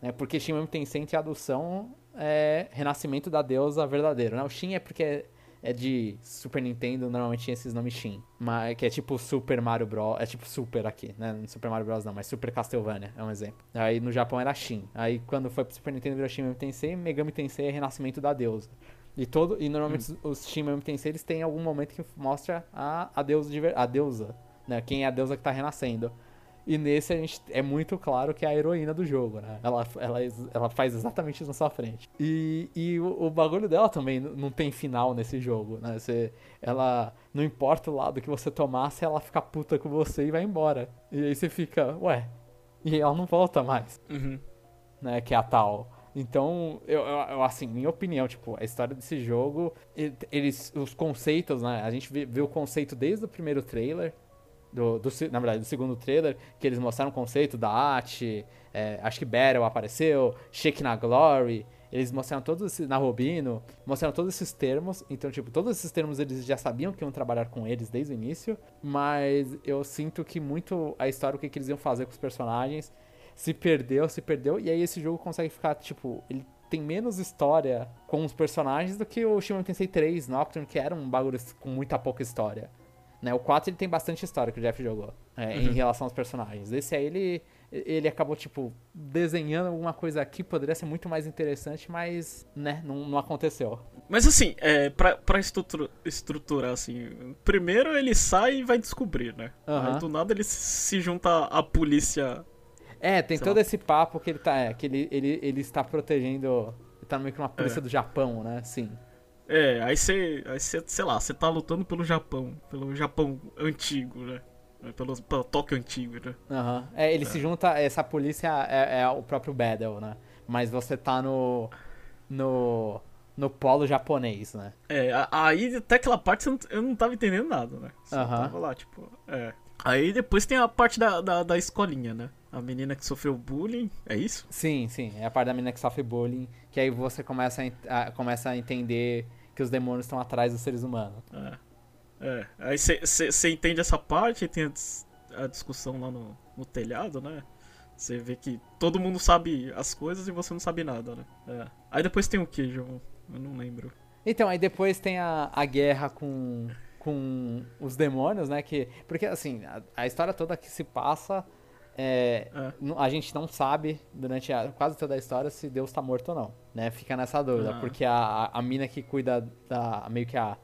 né? Porque Shin Megami Tensei, em tradução, é Renascimento da Deusa Verdadeiro, né? O Shin é porque é de Super Nintendo, normalmente tinha esses nomes Shin. Que é tipo Super Mario Bros. É tipo Super aqui, né? Super Mario Bros. não, mas Super Castlevania é um exemplo. Aí no Japão era Shin. Aí quando foi pro Super Nintendo virou Shin Megami Tensei, Megami Tensei é Renascimento da Deusa. E, todo, e normalmente hum. os Shin Megami Tensei eles têm algum momento que mostra a, a, deusa, de, a deusa, né? Quem é a deusa que tá renascendo. E nesse a gente é muito claro que é a heroína do jogo, né? Ela, ela, ela faz exatamente isso na sua frente. E, e o, o bagulho dela também não tem final nesse jogo, né? Você, ela, não importa o lado que você tomar, se ela fica puta com você e vai embora. E aí você fica, ué, e ela não volta mais. Uhum. Né? Que é a tal. Então, eu, eu, assim, minha opinião, tipo, a história desse jogo, eles, os conceitos, né? A gente vê, vê o conceito desde o primeiro trailer, do, do, na verdade, do segundo trailer, que eles mostraram o conceito da arte, é, acho que Battle apareceu, Shake na Glory, eles mostraram todos esses, na Robino, mostraram todos esses termos, então, tipo, todos esses termos eles já sabiam que iam trabalhar com eles desde o início, mas eu sinto que muito a história, o que, que eles iam fazer com os personagens, se perdeu, se perdeu, e aí esse jogo consegue ficar, tipo, ele tem menos história com os personagens do que o Megami Tensei 3 Nocturne, que era um bagulho com muita pouca história. Né? O 4 ele tem bastante história que o Jeff jogou é, uhum. em relação aos personagens. Esse aí ele, ele acabou, tipo, desenhando alguma coisa aqui, poderia ser muito mais interessante, mas, né, não, não aconteceu. Mas assim, é, pra, pra estrutura, estruturar, assim, primeiro ele sai e vai descobrir, né? Uhum. Aí do nada ele se junta à polícia. É, tem todo lá. esse papo que ele tá. É, que ele, ele, ele está protegendo. Ele tá meio que uma polícia é. do Japão, né? Sim. É, aí você, aí você, sei lá, você tá lutando pelo Japão, pelo Japão antigo, né? Pelo, pelo Tóquio antigo, né? Aham. Uhum. É, ele é. se junta, essa polícia é, é, o próprio Battle, né? Mas você tá no. no. no polo japonês, né? É, aí até aquela parte eu não tava entendendo nada, né? Aham. Uhum. tava lá, tipo. É. Aí depois tem a parte da, da, da, escolinha, né? A menina que sofreu bullying, é isso? Sim, sim. É a parte da menina que sofre bullying, que aí você começa a, a começa a entender que os demônios estão atrás dos seres humanos. É. é. Aí você entende essa parte, tem a, a discussão lá no, no telhado, né? Você vê que todo mundo sabe as coisas e você não sabe nada, né? É. Aí depois tem o que, João? Eu não lembro. Então, aí depois tem a, a guerra com, com os demônios, né? Que, porque, assim, a, a história toda que se passa é, é. A gente não sabe, durante a, quase toda a história, se Deus tá morto ou não, né? Fica nessa dúvida, uhum. porque a, a mina que cuida da... meio que a,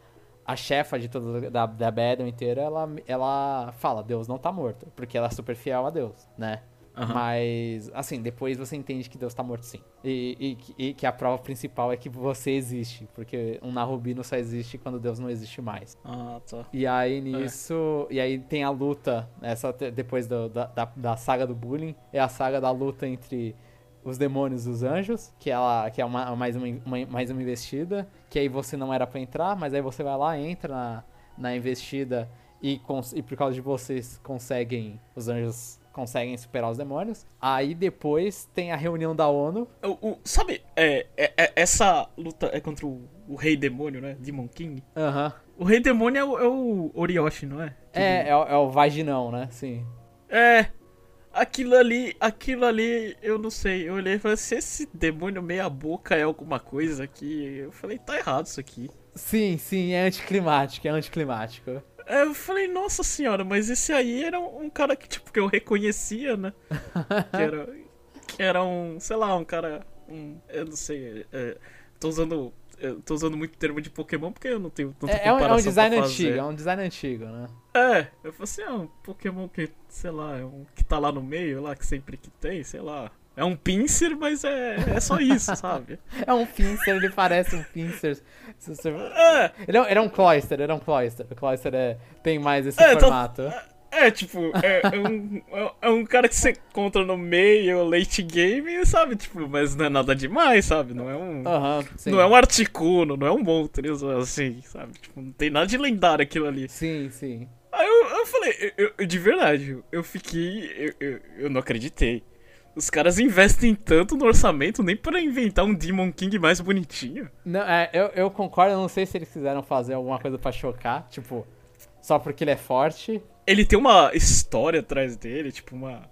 a chefa de toda da, da inteira, ela, ela fala, Deus não tá morto, porque ela é super fiel a Deus, né? Aham. Mas, assim, depois você entende que Deus tá morto sim. E, e- e que a prova principal é que você existe. Porque um Narubino só existe quando Deus não existe mais. Ah, tá. E aí nisso. E aí tem a luta, essa depois do- da, da, da saga do bullying, é a saga da luta entre os demônios e os anjos, que, ela, que é uma, mais, uma, uma- mais uma investida, que aí você não era pra entrar, mas aí você vai lá, entra na, na investida e, e por causa de vocês conseguem. Os anjos conseguem superar os demônios. Aí depois tem a reunião da ONU. O, o- sabe, é, é- é- essa luta é contra o, o Rei Demônio, né? Demon King. Aham. O Rei Demônio é o, é o Orioshi, não é? Que É, é, o- é o vaginão, né? Sim. É. Aquilo ali, aquilo ali, eu não sei. Eu olhei e falei, se esse demônio meia boca é alguma coisa aqui, eu falei, tá errado isso aqui. Sim, sim, é anticlimático, é anticlimático. Eu falei, nossa senhora, mas esse aí era um, cara que, tipo, que eu reconhecia, né? *laughs* que era. Que era um, sei lá, um cara. Um, eu não sei. É, tô usando. Tô usando muito termo de Pokémon porque eu não tenho tanta É, é um, é um comparação design antigo, é um design antigo, né? É, eu falei assim, é um Pokémon que, sei lá, é um que tá lá no meio, lá, que sempre que tem, sei lá. É um pincer, mas é, é só isso, *laughs* sabe? É um Pinsir, ele parece um É, Ele, é, ele é um Cloyster, ele é um Cloyster. O Cloyster é, tem mais esse É, tô- formato. é tipo, é, é um, é- é um cara que você encontra no meio, late game, sabe? Tipo, mas não é nada demais, sabe? Não é um. Sim. Não é um Articuno, não é um Moltres, assim, sabe? Tipo, não tem nada de lendário aquilo ali. Sim, sim. Aí eu, eu falei, eu, eu- de verdade, eu fiquei. Eu, eu, eu não acreditei. Os caras investem tanto no orçamento nem pra inventar um Demon King mais bonitinho. Não, é, eu, eu concordo, eu não sei se eles quiseram fazer alguma coisa pra chocar, tipo, só porque ele é forte. Ele tem uma história atrás dele, tipo, uma.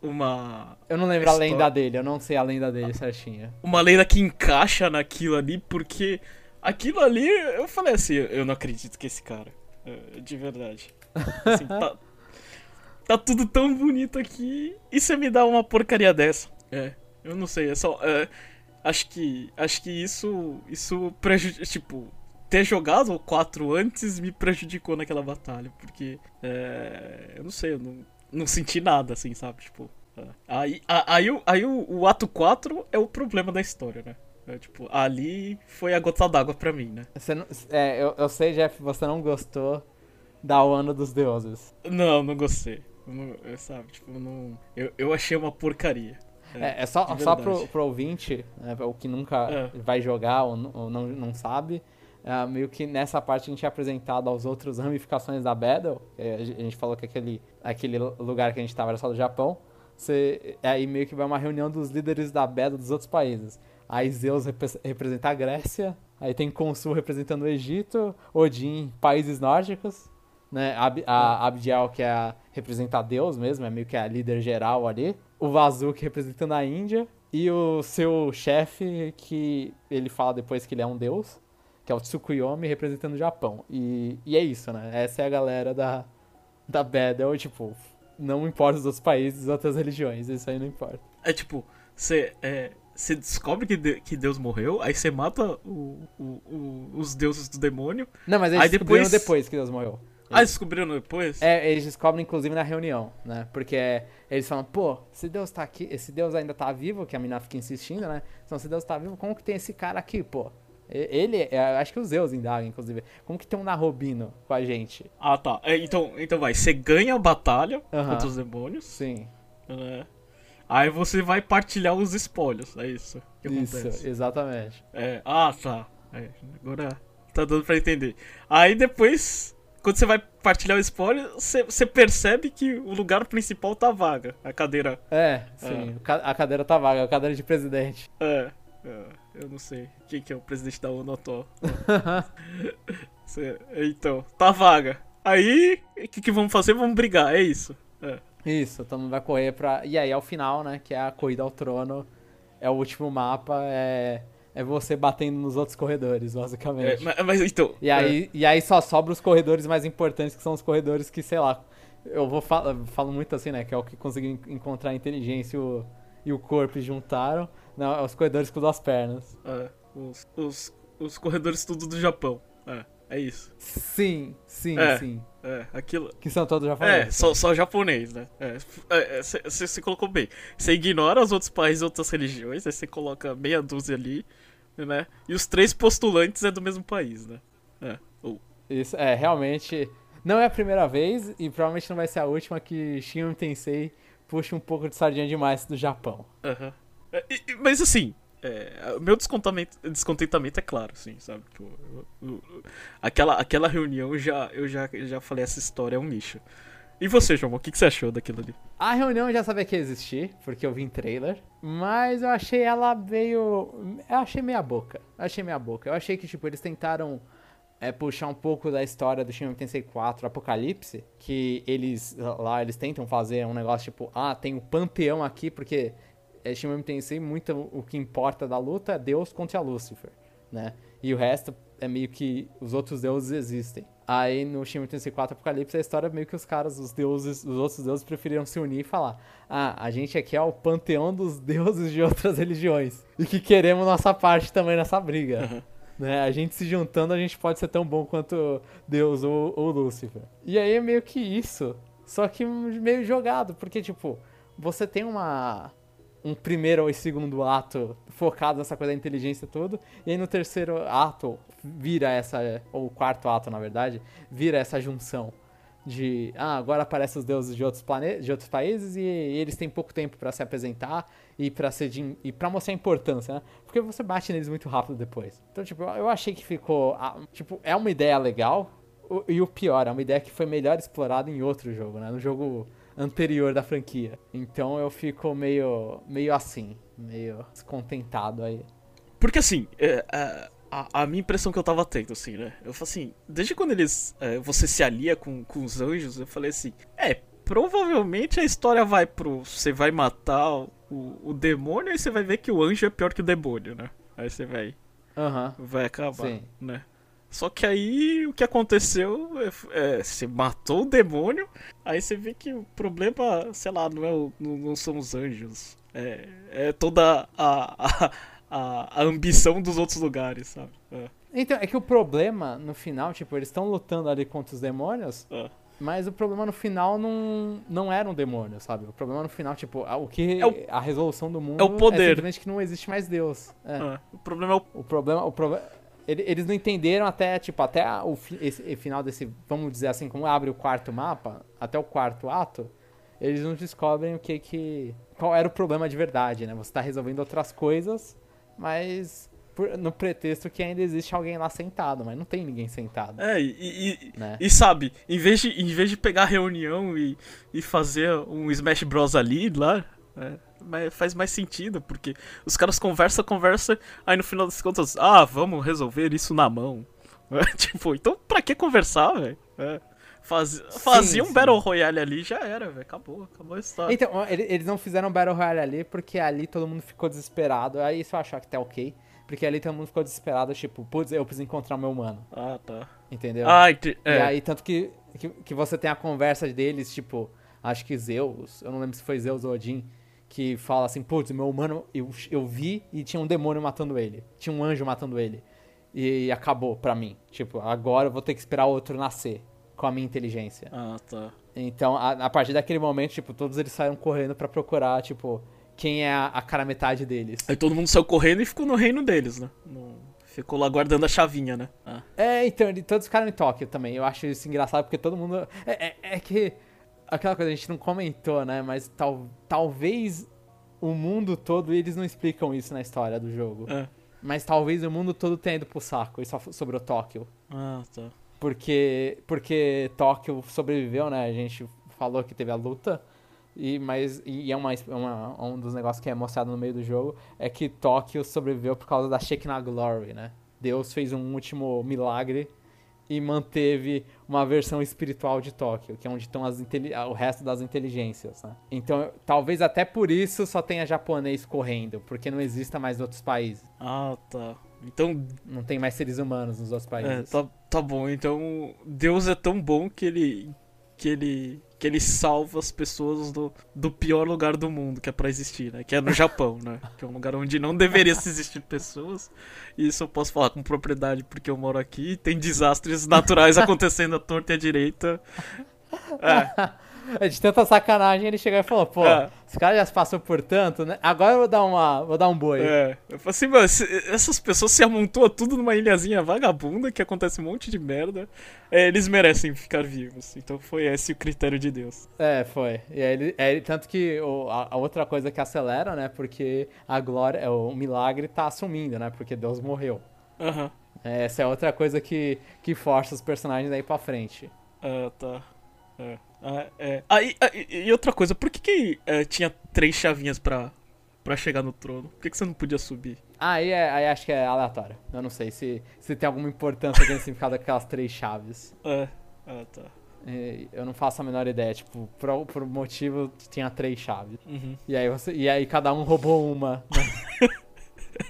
Uma. Eu não lembro a História. lenda dele, eu não sei a lenda dele certinha. Uma lenda que encaixa naquilo ali, porque aquilo ali, eu falei assim, eu não acredito que esse cara. é, De verdade. Assim, *laughs* tá, tá tudo tão bonito aqui e você me dá uma porcaria dessa. É, eu não sei, é só. é, acho que. Acho que isso. Isso prejudicou. Tipo, ter jogado o 4 antes me prejudicou naquela batalha. Porque. é, eu não sei, eu não, não senti nada, assim, sabe? Tipo. é. Aí, a- aí, o- aí o, o ato 4 é o problema da história, né? É, tipo, ali foi a gota d'água pra mim, né? Você não- é, eu, eu sei, Jeff, você não gostou da Wano dos Deuses. Não, não gostei. Eu não- eu, sabe, tipo, não. Eu, eu achei uma porcaria. É, é só, de só verdade. pro, pro ouvinte, né, o que nunca É. vai jogar ou, ou não, não sabe, é, meio que nessa parte a gente é apresentado aos outros *laughs* ramificações da Battle. é, a gente falou que aquele, aquele lugar que a gente tava era só do Japão. Você, aí meio que vai uma reunião dos líderes da Battle dos outros países. Aí Zeus repre- representa a Grécia, aí tem Consul representando o Egito, Odin, países nórdicos, né? Ab, a Abdiel, que é a, representa Deus mesmo, é meio que a líder geral ali. O Vazuki representando a Índia. E o seu chefe, que ele fala depois que ele é um deus, que é o Tsukuyomi, representando o Japão. E, e é isso, né? Essa é a galera da, da Battle, tipo, não importa os outros países, as outras religiões, isso aí não importa. É tipo, você é, você descobre que, de- que Deus morreu, aí você mata o, o- o- os deuses do demônio. Não, mas eles Aí depois- depois que Deus morreu. Ah, descobriram depois? É, eles descobrem inclusive na reunião, né? Porque eles falam, pô, se Deus tá aqui, esse Deus ainda tá vivo, que a mina fica insistindo, né? Então, se Deus tá vivo, como que tem esse cara aqui, pô? Ele, é, acho que os Zeus indagam, inclusive. Como que tem um Narrobino com a gente? Ah, tá. É, então, então vai, você ganha a batalha Aham. contra os demônios. Sim, né? Aí você vai partilhar os espólios, é isso que isso, acontece. exatamente. É, ah, tá. É, agora tá dando pra entender. Aí depois, quando você vai partilhar o espólio, você, você percebe que o lugar principal tá vaga. A cadeira. É, sim, o ca- a cadeira tá vaga, a cadeira de presidente. É, é, eu não sei quem que é o presidente da ONU atual. *laughs* Então, tá vaga. Aí, o que, que vamos fazer? Vamos brigar, é isso. É. Isso, todo mundo vai correr pra. E aí, ao final, né? Que é a corrida ao trono. É o último mapa, é. É você batendo nos outros corredores, É, basicamente. mas, mas então. E aí, e aí só sobra os corredores mais importantes, que são os corredores que, sei lá. Eu vou fal falo muito assim, né? Que é o que conseguiu en- encontrar a inteligência e o, e o corpo e juntaram. Não, é os corredores com duas pernas. É, os, os, os corredores tudo do Japão. É. É isso. Sim, sim, É. sim. É, aquilo. Que são todos japoneses. É, só, só japonês, né? Você colocou bem. Você ignora os outros países e outras religiões, aí você coloca meia dúzia ali, né? E os três postulantes é do mesmo país, né? É. Ou- Isso, é, realmente. Não é a primeira vez e provavelmente não vai ser a última que Shin Tensei puxa um pouco de sardinha demais do Japão. É, e- mas assim, é, meu descontentamento é claro, sim, sabe? Tipo, eu- eu- aquela, aquela reunião eu já, eu já, já falei, essa história é um lixo. E você, João, o que, que você achou daquilo ali? A reunião eu já sabia que ia existir, porque eu vi em trailer, mas eu achei ela meio. Eu achei meia boca. Eu achei meia boca. Eu achei que, tipo, eles tentaram é, puxar um pouco da história do Shin Megami Tensei 4 Apocalipse, que eles lá eles tentam fazer um negócio tipo, ah, tem o panteão aqui, porque é, Shin Megami Tensei muito o que importa da luta é Deus contra Lúcifer, né? E o resto é meio que os outros deuses existem. Aí no Shin Megami Tensei 4 Apocalipse a história é meio que os caras, os deuses, os outros deuses preferiram se unir e falar: "Ah, a gente aqui é o panteão dos *laughs* deuses de outras religiões e que queremos nossa parte também nessa briga". Aham. *laughs* Né? A gente se juntando, a gente pode ser tão bom quanto Deus ou, ou Lúcifer. E aí é meio que isso, só que meio jogado, porque tipo, você tem uma um primeiro e segundo ato focado nessa coisa da inteligência tudo, e aí no terceiro ato vira essa, ou quarto ato na verdade, vira essa junção de, ah, agora aparecem os deuses de outros de outros países e eles têm pouco tempo pra se apresentar e pra ser de, e para mostrar a importância, né? Porque você bate neles muito rápido depois. Então, tipo, eu- achei que ficou, tipo, é uma ideia legal. E o pior, é uma ideia que foi melhor explorada em outro jogo, né? No jogo anterior da franquia. Então eu fico meio, meio assim, meio descontentado aí. Porque assim, é, a, a- a minha impressão que eu tava tendo, assim, né? Eu falei assim, desde quando eles. é, você se alia com, com os anjos, eu falei assim, é, provavelmente a história vai pro. Você vai matar o, o demônio e você vai ver que o anjo é pior que o demônio, né? Aí você vai, Aham. vai acabar, Sim. né? Só que aí o que aconteceu é, é, você matou o demônio, aí você vê que o problema, sei lá, não, é o, não, não são os anjos. É, é toda a, a, a, ambição dos outros lugares, sabe? É, Então, é que o problema no final, tipo, eles estão lutando ali contra os demônios, é. mas o problema no final não, não era um demônio, sabe? O problema no final, tipo, a- o que É o- a resolução do mundo é o poder. simplesmente que não existe mais Deus. É. É, O problema é o. O problema, o problema, eles não entenderam até, tipo, até o esse, final desse, vamos dizer assim, como abre o quarto mapa, até o quarto ato, eles não descobrem o que que, qual era o problema de verdade, né? Você tá resolvendo outras coisas, mas por- no pretexto que ainda existe alguém lá sentado, mas não tem ninguém sentado, É, e, e, né? e sabe, em vez de, em vez de pegar a reunião e, e fazer um Smash Bros ali, lá, é, faz mais sentido, porque os caras conversam, conversam, aí no final das contas, ah, vamos resolver isso na mão. *laughs* tipo, então pra que conversar, velho? É. Faz, fazia um sim. Battle Royale ali já era, velho. Acabou, acabou a história. Então, eles não fizeram Battle Royale ali porque ali todo mundo ficou desesperado. Aí isso eu acho que tá ok. Porque ali todo mundo ficou desesperado, tipo, putz, eu preciso encontrar o meu mano. Ah, tá. Entendeu? Ah, ente- E é. aí, tanto que, que, que você tem a conversa deles, tipo, acho que Zeus, eu não lembro se foi Zeus ou Odin, que fala assim, putz, meu humano, eu, eu vi e tinha um demônio matando ele. Tinha um anjo matando ele. E, acabou pra mim. Tipo, agora eu vou ter que esperar outro nascer com a minha inteligência. Ah, tá. Então, a, a partir daquele momento, tipo, todos eles saíram correndo pra procurar, tipo, quem é a, a cara metade deles. Aí todo mundo saiu correndo e ficou no reino deles, né? No- Ficou lá guardando a chavinha, né? Ah. É, então, todos ficaram em Tóquio também. Eu acho isso engraçado porque todo mundo. É, é- é que. Aquela coisa a gente não comentou, né? Mas tal, talvez o mundo todo, eles não explicam isso na história do jogo. É. Mas talvez o mundo todo tenha ido pro saco e só sobrou Tóquio. Ah, tá. Porque, porque Tóquio sobreviveu, né? A gente falou que teve a luta. E, mas, e é uma, uma- um dos negócios que é mostrado no meio do jogo é que Tóquio sobreviveu por causa da Shekinah Glory, né? Deus fez um último milagre e manteve uma versão espiritual de Tóquio, que é onde estão o resto das inteligências, né? Então, talvez até por isso só tenha japonês correndo, porque não exista mais outros países. Ah, tá. Então, Não tem mais seres humanos nos outros é, países. tá, tá bom. Então, Deus é tão bom que ele que ele que ele salva as pessoas do, do pior lugar do mundo que é pra existir, né? Que é no Japão, né? Que é um lugar onde não deveria existir pessoas. E isso eu posso falar com propriedade porque eu moro aqui. Tem desastres naturais *laughs* acontecendo à torta e à direita. É. É de tanta sacanagem, ele chegou e falou, pô, é. esse cara já se passou por tanto, né? Agora eu vou dar uma. Vou dar um boi. É. Eu falei assim, mano, essas pessoas se amontoam tudo numa ilhazinha vagabunda que acontece um monte de merda. É, eles merecem ficar vivos. Então foi esse o critério de Deus. É, foi. E aí, ele, é, tanto que o, a, a, outra coisa que acelera, né? Porque a glória, é, o milagre tá assumindo, né? Porque Deus morreu. Uhum. Essa é outra coisa que, que força os personagens aí pra frente. Ah, tá. É. Ah, é. Ah, e, ah, e, outra coisa, por que, que é, tinha três chavinhas pra, pra chegar no trono? Por que, que você não podia subir? Ah, aí, é, aí acho que é aleatório. Eu não sei se, se tem alguma importância no significado daquelas três chaves. É, ah, tá. Eu não faço a menor ideia, tipo, por, por motivo tinha três chaves. Uhum. E, aí você, e aí cada um roubou uma. Né?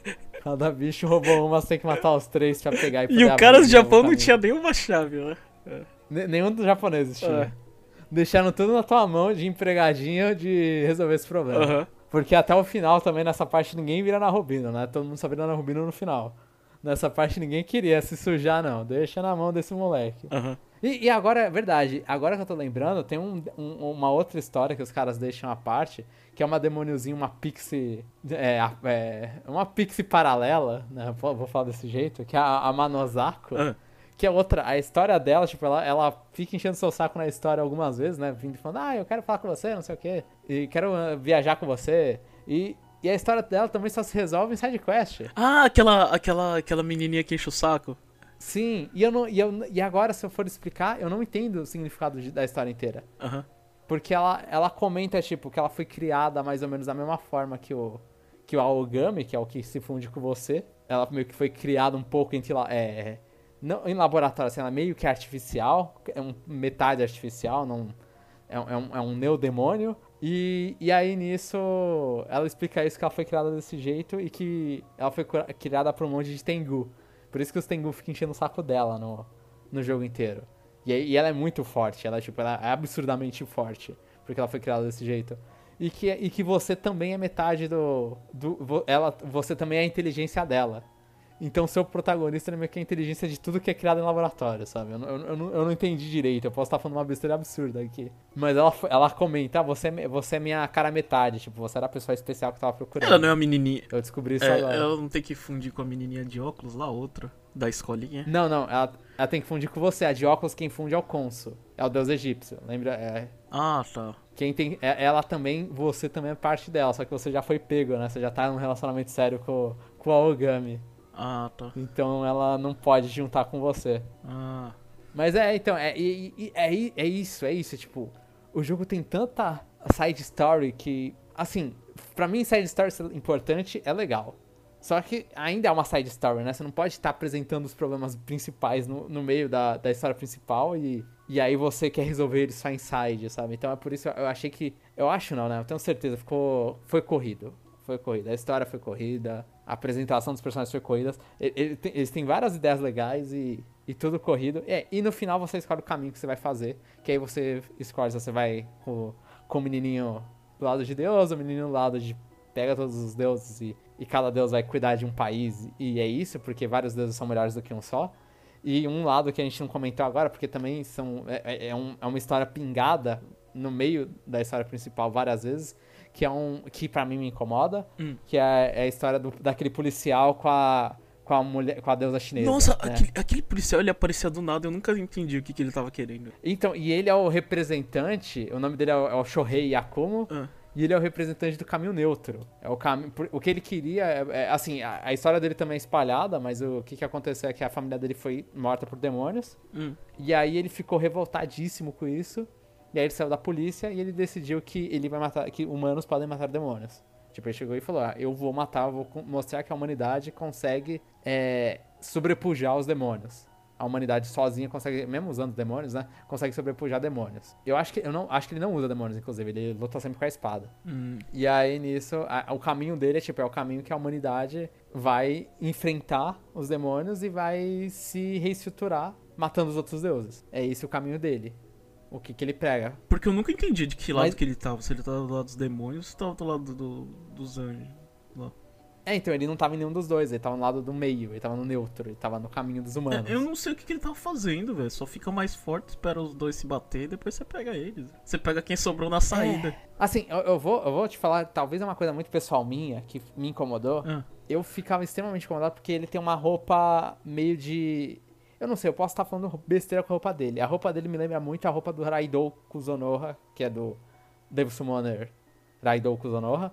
*laughs* cada bicho roubou uma, você tem que matar os três pra pegar e E o cara do Japão não tinha nenhuma chave, né? É. Nenhum dos japoneses tinha. É deixando tudo na tua mão de empregadinho de resolver esse problema. Uhum. Porque até o final também, nessa parte, ninguém vira na Rubino, né? Todo mundo só vira na Rubino no final. Nessa parte ninguém queria se sujar, não. Deixa na mão desse moleque. Uhum. E, e, agora, é verdade, agora que eu tô lembrando, tem um, um, uma outra história que os caras deixam à parte, que é uma demôniozinha, uma pixie. É, é, uma pixie paralela, né? Vou falar desse jeito, que é a, a Manosako. Uhum que é outra, a história dela, tipo, ela, ela fica enchendo seu saco na história algumas vezes, né? Vindo falando, ah, eu quero falar com você, não sei o quê. E quero uh, viajar com você. E, e a história dela também só se resolve em sidequest. Ah, aquela, aquela, aquela menininha que enche o saco. Sim, e, eu não, e, eu, e agora, se eu for explicar, eu não entendo o significado de, da história inteira. Uhum. Porque ela, ela comenta, tipo, que ela foi criada mais ou menos da mesma forma que o, que o Aogami, que é o que se funde com você. Ela meio que foi criada um pouco entre lá. É, não, em laboratório, assim, ela é meio que artificial, é um metade artificial, não, é, é, um, é um neodemônio. E, e aí nisso ela explica isso que ela foi criada desse jeito e que ela foi criada por um monte de Tengu. Por isso que os Tengu ficam enchendo o saco dela no, no jogo inteiro. E, e ela é muito forte, ela, tipo, ela é absurdamente forte, porque ela foi criada desse jeito. E que, e que você também é metade do. do ela, você também é a inteligência dela. Então, seu protagonista é meio que a inteligência de tudo que é criado em laboratório, sabe? Eu, eu, eu, não, eu não entendi direito, eu posso estar falando uma besteira absurda aqui. Mas ela, ela comenta, ah, você, é, você é minha cara metade, tipo, você era a pessoa especial que tava procurando. Ela não é uma menininha. Eu descobri isso é, agora. Ela não tem que fundir com a menininha de óculos lá, outra, da escolinha? Não, não, ela, ela tem que fundir com você. A de óculos quem funde é o Consul, é o deus egípcio, lembra? É... Ah, tá. Quem tem, é, ela também, você também é parte dela, só que você já foi pego, né? Você já tá num relacionamento sério com, com a Ogami. Ah, tá. Então ela não pode juntar com você. Ah. Mas é, então, é, é, é, é isso, é isso. Tipo, o jogo tem tanta side story que, assim, pra mim side story ser importante é legal. Só que ainda é uma side story, né? Você não pode estar apresentando os problemas principais no, no meio da, da história principal e, e aí você quer resolver eles só em side, sabe? Então é por isso eu achei que. Eu acho não, né? Eu tenho certeza, ficou. Foi corrido. Foi corrida. A história foi corrida a apresentação dos personagens foi corrida. Eles têm várias ideias legais e, e tudo corrido. E no final você escolhe o caminho que você vai fazer. Que aí você escolhe se você vai com, com o menininho do lado de Deus, o menino do lado de pega todos os deuses e, e cada deus vai cuidar de um país. E é isso, porque vários deuses são melhores do que um só. E um lado que a gente não comentou agora, porque também são, é, é, é um, é uma história pingada no meio da história principal várias vezes que é um que para mim me incomoda, hum. que é, é, a história do, daquele policial com a com a mulher, com a deusa chinesa. Nossa, né? aquele, aquele, policial ele aparecia do nada, eu nunca entendi o que, que ele tava querendo. Então, e ele é o representante, o nome dele é o, é o Shohei Yakumo. Ah. E ele é o representante do caminho neutro. É o caminho. O que ele queria. É, é assim, a, a, história dele também é espalhada, mas o que, que aconteceu é que a família dele foi morta por demônios. Hum. E aí ele ficou revoltadíssimo com isso. E aí ele saiu da polícia e ele decidiu que ele vai matar, que humanos podem matar demônios. Tipo, ele chegou e falou: ah, eu vou matar, vou mostrar que a humanidade consegue é, sobrepujar os demônios. A humanidade sozinha consegue, mesmo usando demônios, né? Consegue sobrepujar demônios. Eu acho que eu não acho que ele não usa demônios, inclusive, ele luta sempre com a espada. Hum. E aí nisso, a, o caminho dele é tipo, é o caminho que a humanidade vai enfrentar os demônios e vai se reestruturar matando os outros deuses. É esse o caminho dele. O que, que ele prega. Porque eu nunca entendi de que lado Mas- que ele tava. Se ele tava do lado dos demônios ou se tava do lado do- dos anjos. lá. É, então ele não tava em nenhum dos dois, ele tava no lado do meio, ele tava no neutro, ele tava no caminho dos humanos. É, eu não sei o que, que ele tava fazendo, velho. Só fica mais forte, espera os dois se bater e depois você pega eles. Você pega quem sobrou na saída. Assim, eu, eu vou, eu vou te falar, talvez é uma coisa muito pessoal minha, que me incomodou. Ah, Eu ficava extremamente incomodado porque ele tem uma roupa meio de. Eu não sei, eu posso estar falando besteira com a roupa dele. A roupa dele me lembra muito a roupa do Raidou Kuzonoha, que é do Devil Summoner Raidou Kuzonoha.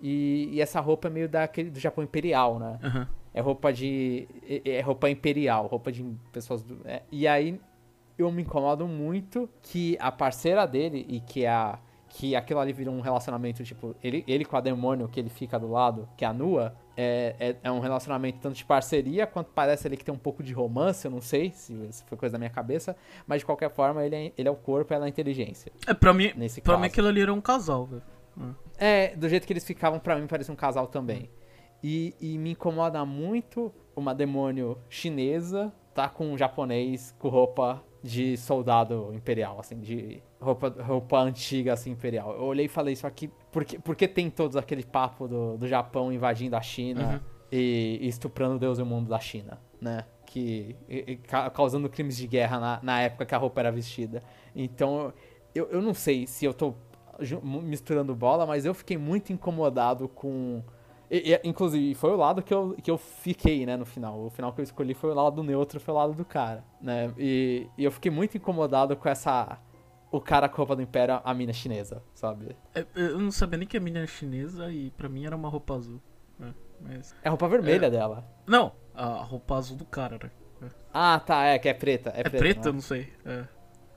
E, e essa roupa é meio daquele do Japão Imperial, né? aham. É roupa de. É é roupa imperial, roupa de pessoas do. é. E aí eu me incomodo muito que a parceira dele e que a. Que aquilo ali vira um relacionamento, tipo, ele, ele com a demônio que ele fica do lado, que é a Nua, é, é, é um relacionamento tanto de parceria quanto parece ali que tem um pouco de romance, eu não sei se, se foi coisa da minha cabeça, mas de qualquer forma ele é, ele é o corpo e ela é a inteligência. É, pra mim, Nesse pra caso. mim aquilo ali era um casal, velho. É, do jeito que eles ficavam, pra mim, parecia um casal também. E, e me incomoda muito uma demônio chinesa tá com um japonês com roupa de soldado imperial, assim, de roupa, roupa antiga, assim, imperial. Eu olhei e falei isso aqui, porque, porque tem todos aquele papo do, do Japão invadindo a China Uhum. e, e estuprando Deus e o mundo da China, né? Que, e- e ca- causando crimes de guerra na, na época que a roupa era vestida. Então, eu, eu não sei se eu tô misturando bola, mas eu fiquei muito incomodado com. E- e, inclusive, foi o lado que eu, que eu fiquei, né, no final. O final que eu escolhi foi o lado neutro, foi o lado do cara, né? E, e eu fiquei muito incomodado com essa. O cara com a roupa do Império, a mina chinesa, sabe? É, eu não sabia nem que a mina era chinesa e pra mim era uma roupa azul. É, mas... É a roupa vermelha dela. Não, a roupa azul do cara, né? Ah, tá, é, que é preta. É, É, preta, preta? não Eu não sei. É,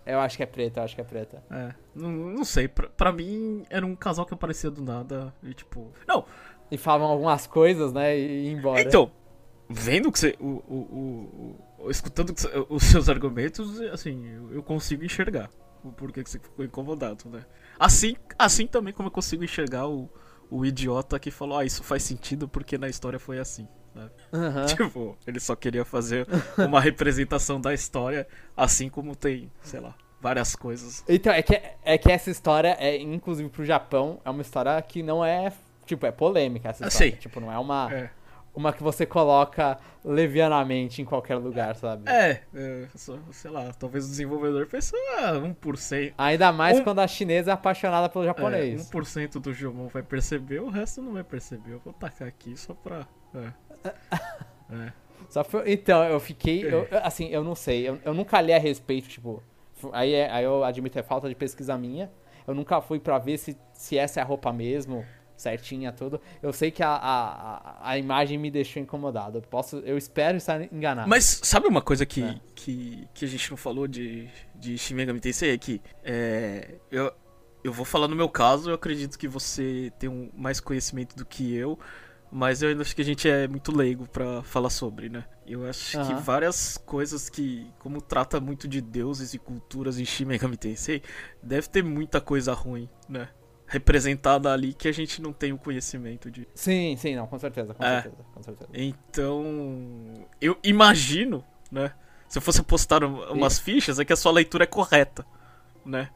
é? Eu acho que é preta, eu acho que é preta. é. Não, não sei. Pra, pra mim era um casal que aparecia do nada e tipo. Não, E falavam algumas coisas, né, e ia embora. Então, vendo que você. O, o, o, escutando os seus argumentos, assim, eu, consigo enxergar o porquê que você ficou incomodado, né? Assim, assim também como eu consigo enxergar o, o idiota que falou, ah, isso faz sentido porque na história foi assim. Aham. *laughs* Tipo, ele só queria fazer uma representação da história, assim como tem, sei lá, várias coisas. Então, é que, é que essa história, é, inclusive pro Japão, é uma história que não é. Tipo, é polêmica essa Eu história. sei. Tipo, não é uma, É, uma que você coloca levianamente em qualquer lugar, sabe? é, é sei lá, talvez o desenvolvedor pensou, ah, 1%. Ainda mais Um- quando a chinesa é apaixonada pelo É, japonês. 1% do Jomon vai perceber, o resto não vai perceber. Eu vou tacar aqui só pra. É. *laughs* É. Só então, eu fiquei. É. eu- assim, eu não sei. Eu, eu nunca li a respeito, tipo. Aí, é- aí eu admito, é falta de pesquisa minha. Eu nunca fui pra ver se, se essa é a roupa mesmo, certinha, tudo. Eu sei que a, a, a- imagem me deixou incomodado. Eu, posso, eu espero estar enganado. Mas sabe uma coisa que, É. que, que a gente não falou de, de Shin Megami Tensei? É que é, eu, eu vou falar no meu caso, eu acredito que você tem um, mais conhecimento do que eu, mas eu ainda acho que a gente é muito leigo pra falar sobre, né? Eu acho que Aham. várias coisas que, como trata muito de deuses e culturas em Shin Megami Tensei, deve ter muita coisa ruim, né? Representada ali que a gente não tem o conhecimento de. Sim, sim, não, com certeza, com É. certeza, com certeza. Então, eu imagino, né? Se eu fosse postar um- umas fichas, é que a sua leitura é correta, né?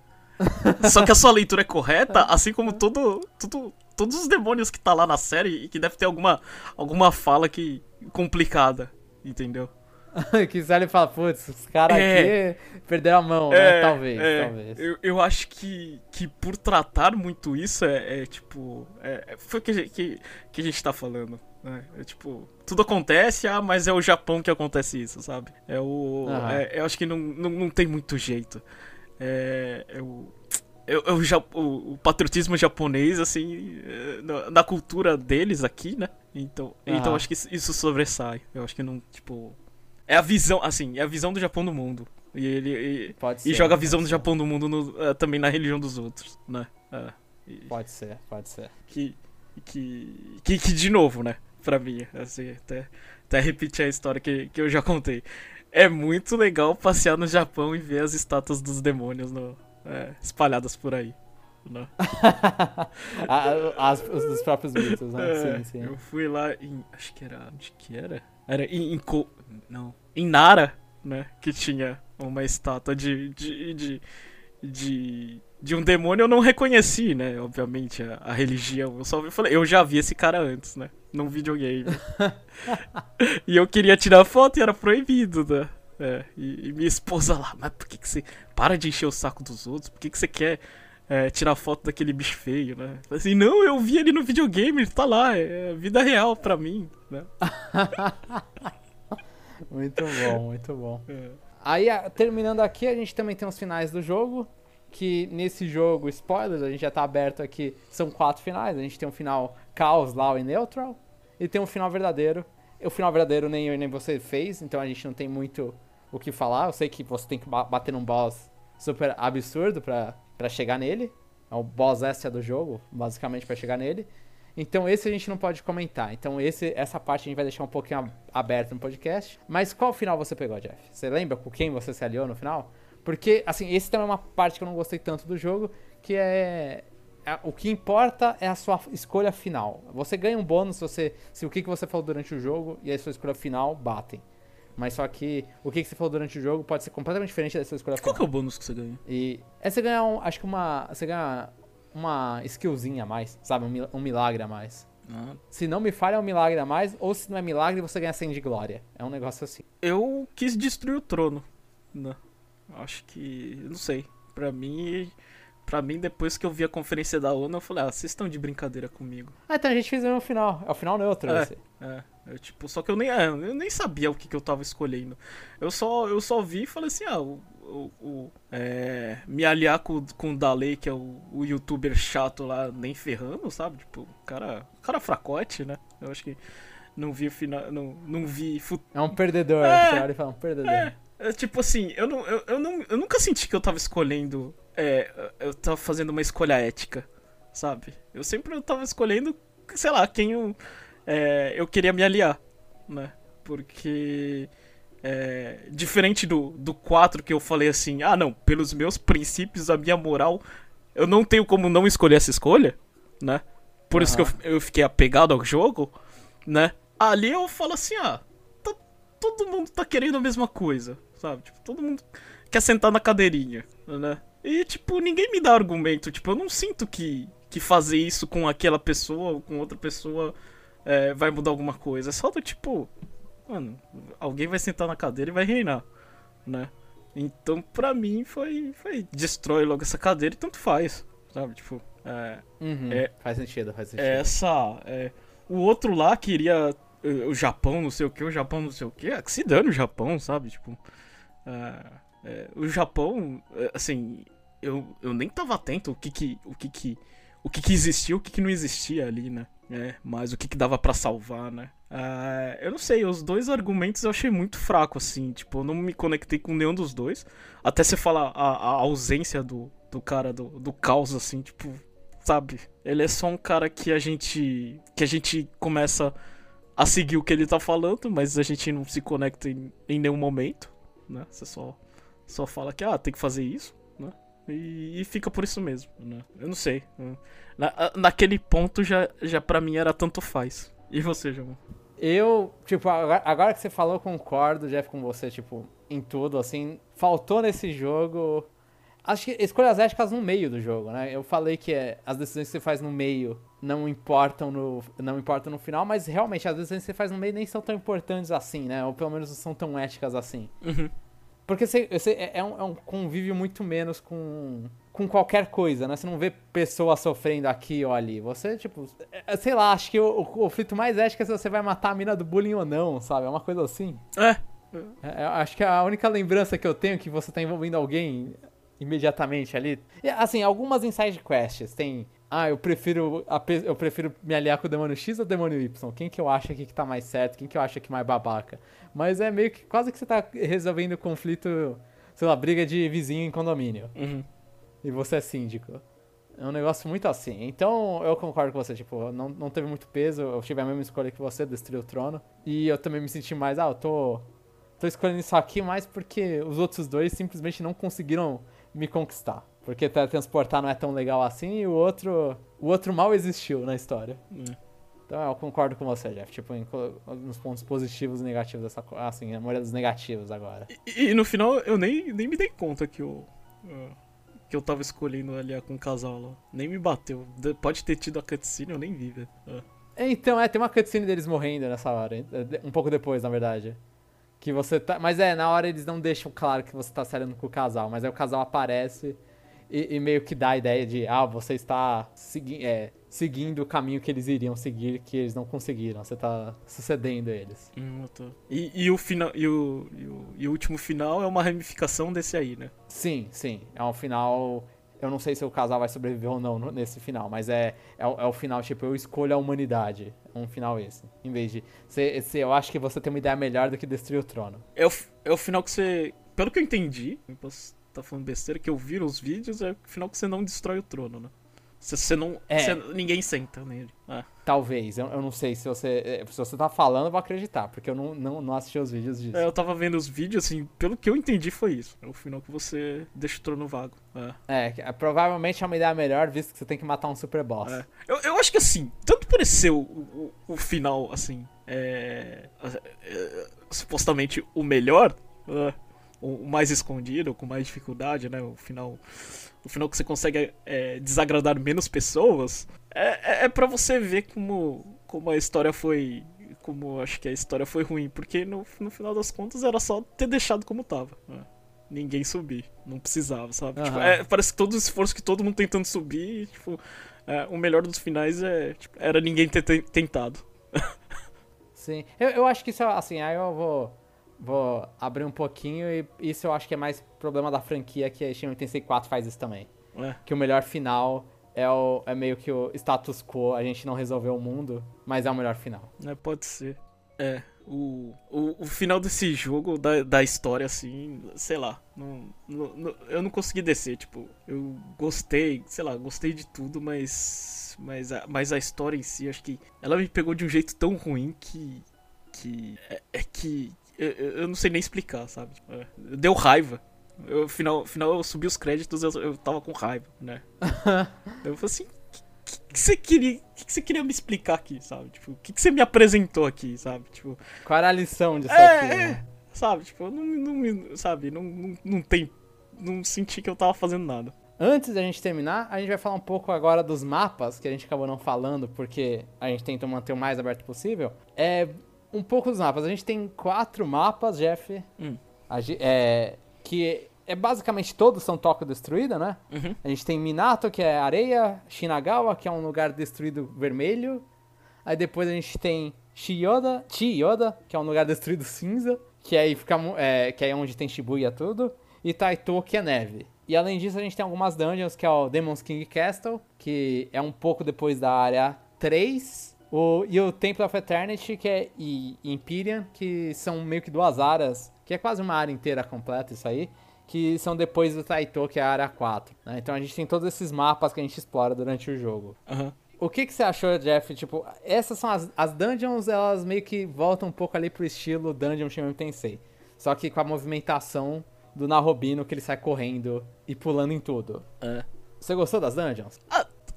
Só que a sua leitura é correta, *laughs* assim como todo, tudo, todos os demônios que tá lá na série e que deve ter alguma, alguma fala que complicada, entendeu? *laughs* que se ele fala, putz, os caras É. aqui perderam a mão, né? Talvez, é, talvez. Eu, eu acho que, que por tratar muito isso é, é, tipo. É, é- foi o que, a gente- que, que a gente tá falando. Né? É tipo. Tudo acontece, ah, mas é o Japão que acontece isso, sabe? É o. É- eu acho que não, não, não tem muito jeito. É, é o. é o- é o, o- patriotismo japonês, assim, é, na, na cultura deles aqui, né? Então, então Aham. eu acho que isso sobressai. Eu acho que não, tipo. É a visão, assim, é a visão do Japão do mundo. E ele. e- Pode ser. e joga a visão pode do. Japão do mundo no- eh, também na religião dos outros, né? É, e- Pode ser, pode ser. que, que, que, que, de novo, né? Pra mim, assim, até, até repetir a história que, que eu já contei. É muito legal passear no Japão e ver as estátuas dos demônios no, é, espalhadas por aí. Né? *laughs* As, os dos próprios mitos, né? É, sim, sim. Eu fui lá em. Acho que era. Onde que era? Era em. em não. Em Nara, né? Que tinha uma estátua de. de, de de, de um demônio, eu não reconheci, né? Obviamente, a, a religião. Eu só vi, falei, eu já vi esse cara antes, né? Num videogame. *laughs* e eu queria tirar foto e era proibido, né? É, e, e, minha esposa lá, mas por que, que você. Para de encher o saco dos outros, por que, que você quer é, tirar foto daquele bicho feio, né? Assim, não, eu vi ele no videogame, ele tá lá, é vida real pra mim, né? *laughs* muito bom, muito bom. É. Aí, terminando aqui, a gente também tem os finais do jogo. Que nesse jogo, spoilers, a gente já tá aberto aqui, são quatro finais. A gente tem um final Caos, Law e Neutral. E tem um final verdadeiro. O final verdadeiro nem eu nem você fez, então a gente não tem muito o que falar. Eu sei que você tem que bater num boss super absurdo pra, pra chegar nele. É o boss extra do jogo, basicamente, para chegar nele. Então esse a gente não pode comentar. Então esse, essa parte a gente vai deixar um pouquinho aberto no podcast. Mas qual final você pegou, Jeff? Você lembra com quem você se aliou no final? Porque, assim, esse também é uma parte que eu não gostei tanto do jogo, que é... é o que importa é a sua escolha final. Você ganha um bônus se, você, se o que, que você falou durante o jogo e a sua escolha final batem. Mas só que o que, que você falou durante o jogo pode ser completamente diferente da sua escolha final. Qual que é o bônus que você ganha? E é você ganhar, um, acho que uma... Você ganha uma skillzinha a mais, sabe? Um, milagre a mais. Ah. Se não me falha, é um milagre a mais, ou se não é milagre, você ganha 100 de glória. É um negócio assim. Eu quis destruir o trono. Não. Né? Acho que. Não sei. Pra mim. Pra mim, depois que eu vi a conferência da ONU, eu falei, ah, vocês estão de brincadeira comigo. Ah, então a gente fez o final. É o final neutro, é, esse. É. Eu, tipo, só que eu nem, é, eu nem sabia o que, que eu tava escolhendo. Eu só, eu só vi e falei assim, ah, o, o, é, me aliar com, com o Dalei, que é o, o youtuber chato lá, nem ferrando, sabe? Tipo, cara, cara fracote, né? Eu acho que não vi o final, não, não vi... Fut... É um perdedor, é, olha e fala, um perdedor. É, é, tipo assim, eu, não, eu, eu, não, eu nunca senti que eu tava escolhendo, é, eu tava fazendo uma escolha ética, sabe? Eu sempre eu tava escolhendo, sei lá, quem eu é, eu queria me aliar, né? Porque. É, diferente do, do 4 que eu falei assim, ah não, pelos meus princípios, a minha moral, eu não tenho como não escolher essa escolha, né? Por uhum. isso que eu, eu fiquei apegado ao jogo, né? Ali eu falo assim, ah, tá, todo mundo tá querendo a mesma coisa, sabe? Tipo, todo mundo quer sentar na cadeirinha, né? E, tipo, ninguém me dá argumento, tipo, eu não sinto que, que fazer isso com aquela pessoa ou com outra pessoa é, vai mudar alguma coisa. É só do tipo, mano, alguém vai sentar na cadeira e vai reinar, né? Então, pra mim, foi, foi destrói logo essa cadeira e tanto faz, sabe? Tipo, é, uhum, é faz sentido, faz sentido. Essa, é, o outro lá queria é, o Japão, não sei o que, o Japão, não sei o que, é que se dane o Japão, sabe? Tipo, é, é, o Japão, é, assim, eu, eu nem tava atento o que que, o que que, o que que existia, o que que não existia ali, né? É, mas o que, que dava para salvar, né? Uh, eu não sei, os dois argumentos eu achei muito fraco, assim. Tipo, eu não me conectei com nenhum dos dois. Até você falar a, a, ausência do, do cara do, do caos, assim, tipo, sabe? Ele é só um cara que a gente. que a gente começa a seguir o que ele tá falando, mas a gente não se conecta em, em nenhum momento, né? Você só, só fala que, ah, tem que fazer isso. E, e, fica por isso mesmo, né? Eu não sei. Na, naquele ponto já, já pra mim era tanto faz. E você, João? Eu, tipo, agora, que você falou, concordo, Jeff, com você, tipo, em tudo, assim. Faltou nesse jogo. Acho que escolhas éticas no meio do jogo, né? Eu falei que é, as decisões que você faz no meio não importam no, não importam no final, mas realmente as decisões que você faz no meio nem são tão importantes assim, né? Ou pelo menos não são tão éticas assim. Uhum. Porque você, você é, é, um, é um convívio muito menos com, com qualquer coisa, né? Você não vê pessoa sofrendo aqui ou ali. Você, tipo, é, sei lá, acho que o, o conflito mais ético é se você vai matar a mina do bullying ou não, sabe? É uma coisa assim. É. é acho que a única lembrança que eu tenho é que você tá envolvendo alguém imediatamente ali. E, assim, algumas inside quests tem ah, eu prefiro, eu prefiro me aliar com o demônio X ou o demônio Y? Quem que eu acho aqui que tá mais certo? Quem que eu acho que mais babaca? Mas é meio que quase que você tá resolvendo o conflito, sei lá, briga de vizinho em condomínio. Uhum. E você é síndico. É um negócio muito assim. Então eu concordo com você, tipo, não, não teve muito peso. Eu tive a mesma escolha que você, destruir o trono. E eu também me senti mais, ah, eu tô. tô escolhendo isso aqui mais porque os outros dois simplesmente não conseguiram me conquistar. Porque teletransportar não é tão legal assim e o outro. O outro mal existiu na história. É. Então eu concordo com você, Jeff. Tipo, em, nos pontos positivos e negativos dessa coisa. Assim, a maioria dos negativos agora. E, e, no final eu nem, nem me dei conta que o. que eu tava escolhendo ali com o casal lá. Nem me bateu. De- Pode ter tido a cutscene, eu nem vi, velho. É. Então, é, tem uma cutscene deles morrendo nessa hora. é, Um pouco depois, na verdade. Que você tá. Mas é, na hora eles não deixam claro que você tá se aliando com o casal. Mas aí o casal aparece e, e meio que dá a ideia de, ah, você está segui é, seguindo o caminho que eles iriam seguir, que eles não conseguiram. Você tá sucedendo eles. Hum, eu tô- E, e o final, e, o, e, o, e o último final é uma ramificação desse aí, né? Sim, sim. É um final. Eu não sei se o casal vai sobreviver ou não nesse final, mas é, é, o, é o final, tipo, eu escolho a humanidade. É um final esse. Em vez de. Cê, cê- eu acho que você tem uma ideia melhor do que destruir o trono. É o, é o final que você. Pelo que eu entendi, eu posso estar falando besteira, que eu vi os vídeos, é o final que você não destrói o trono, né? Você, você não. É. você- ninguém senta nele. É. Talvez. Eu, eu não sei se você. é, Se você tá falando, eu vou acreditar, porque eu não, não, não assisti os vídeos disso. É, eu tava vendo os vídeos, assim, pelo que eu entendi foi isso. É o final que você deixa o trono vago. É. É, é, provavelmente é uma ideia melhor, visto que você tem que matar um super boss. É. Eu, eu acho que assim, tanto por esse ser o, o, o final, assim, é, é, supostamente o melhor, o, mais escondido, com mais dificuldade, né? O final. O final que você consegue é, desagradar menos pessoas. É, é, é para você ver como, como a história foi. Como acho que a história foi ruim. Porque no, no final das contas era só ter deixado como tava. é. Ninguém subir. Não precisava, sabe? Tipo, Aham. é, parece que todo o esforço que todo mundo tentando subir, tipo, é, o melhor dos finais é, tipo, era ninguém ter te- tentado. *laughs* Sim. Eu, eu acho que isso, assim, aí eu vou, vou abrir um pouquinho e isso eu acho que é mais problema da franquia que a Shin 84 faz isso também. né? Que o melhor final é, o, é meio que o status quo, a gente não resolveu o mundo, mas é o melhor final. É, pode ser. É, o, o, o final desse jogo, da, da história, assim, sei lá, não, não- não- eu não consegui descer, tipo, eu gostei, sei lá, gostei de tudo, mas, mas, a, mas a história em si, acho que ela me pegou de um jeito tão ruim que, que é, é que eu, eu não sei nem explicar, sabe? Tipo, é, deu raiva. Eu, final, final eu subi os créditos, eu, eu tava com raiva, né? *laughs* eu falei assim, o que, que você queria, que, que você queria me explicar aqui, sabe? Tipo, o que, que você me apresentou aqui, sabe? Tipo, Qual era a lição disso É, aqui? é. né? sabe? Tipo, eu não, não me- sabe? Não, não, não tem, não senti que eu tava fazendo nada. Antes da gente terminar, a gente vai falar um pouco agora dos mapas, que a gente acabou não falando, porque a gente tentou manter o mais aberto possível. É um pouco dos mapas. A gente tem quatro mapas, Jeff, Hum. a é, que é basicamente todos são Tóquio destruída, né? Uhum. A gente tem Minato, que é areia, Shinagawa, que é um lugar destruído vermelho. Aí depois a gente tem Chiyoda, Chiyoda, que é um lugar destruído cinza, que aí fica é, que aí é onde tem Shibuya tudo, e Taito, que é neve. E além disso a gente tem algumas dungeons, que é o Demon's King Castle, que é um pouco depois da área 3, o, e o Temple of Eternity, que é e Empyrean, que são meio que duas áreas, que é quase uma área inteira completa isso aí, que são depois do Taito, que é a área 4. né? Então a gente tem todos esses mapas que a gente explora durante o jogo. Aham. O que, que você achou, Jeff? Tipo, essas são as, as dungeons, elas meio que voltam um pouco ali pro estilo Dungeon Shin Megami Tensei. Só que com a movimentação do Narobino, que ele sai correndo e pulando em tudo. É. Você gostou das dungeons?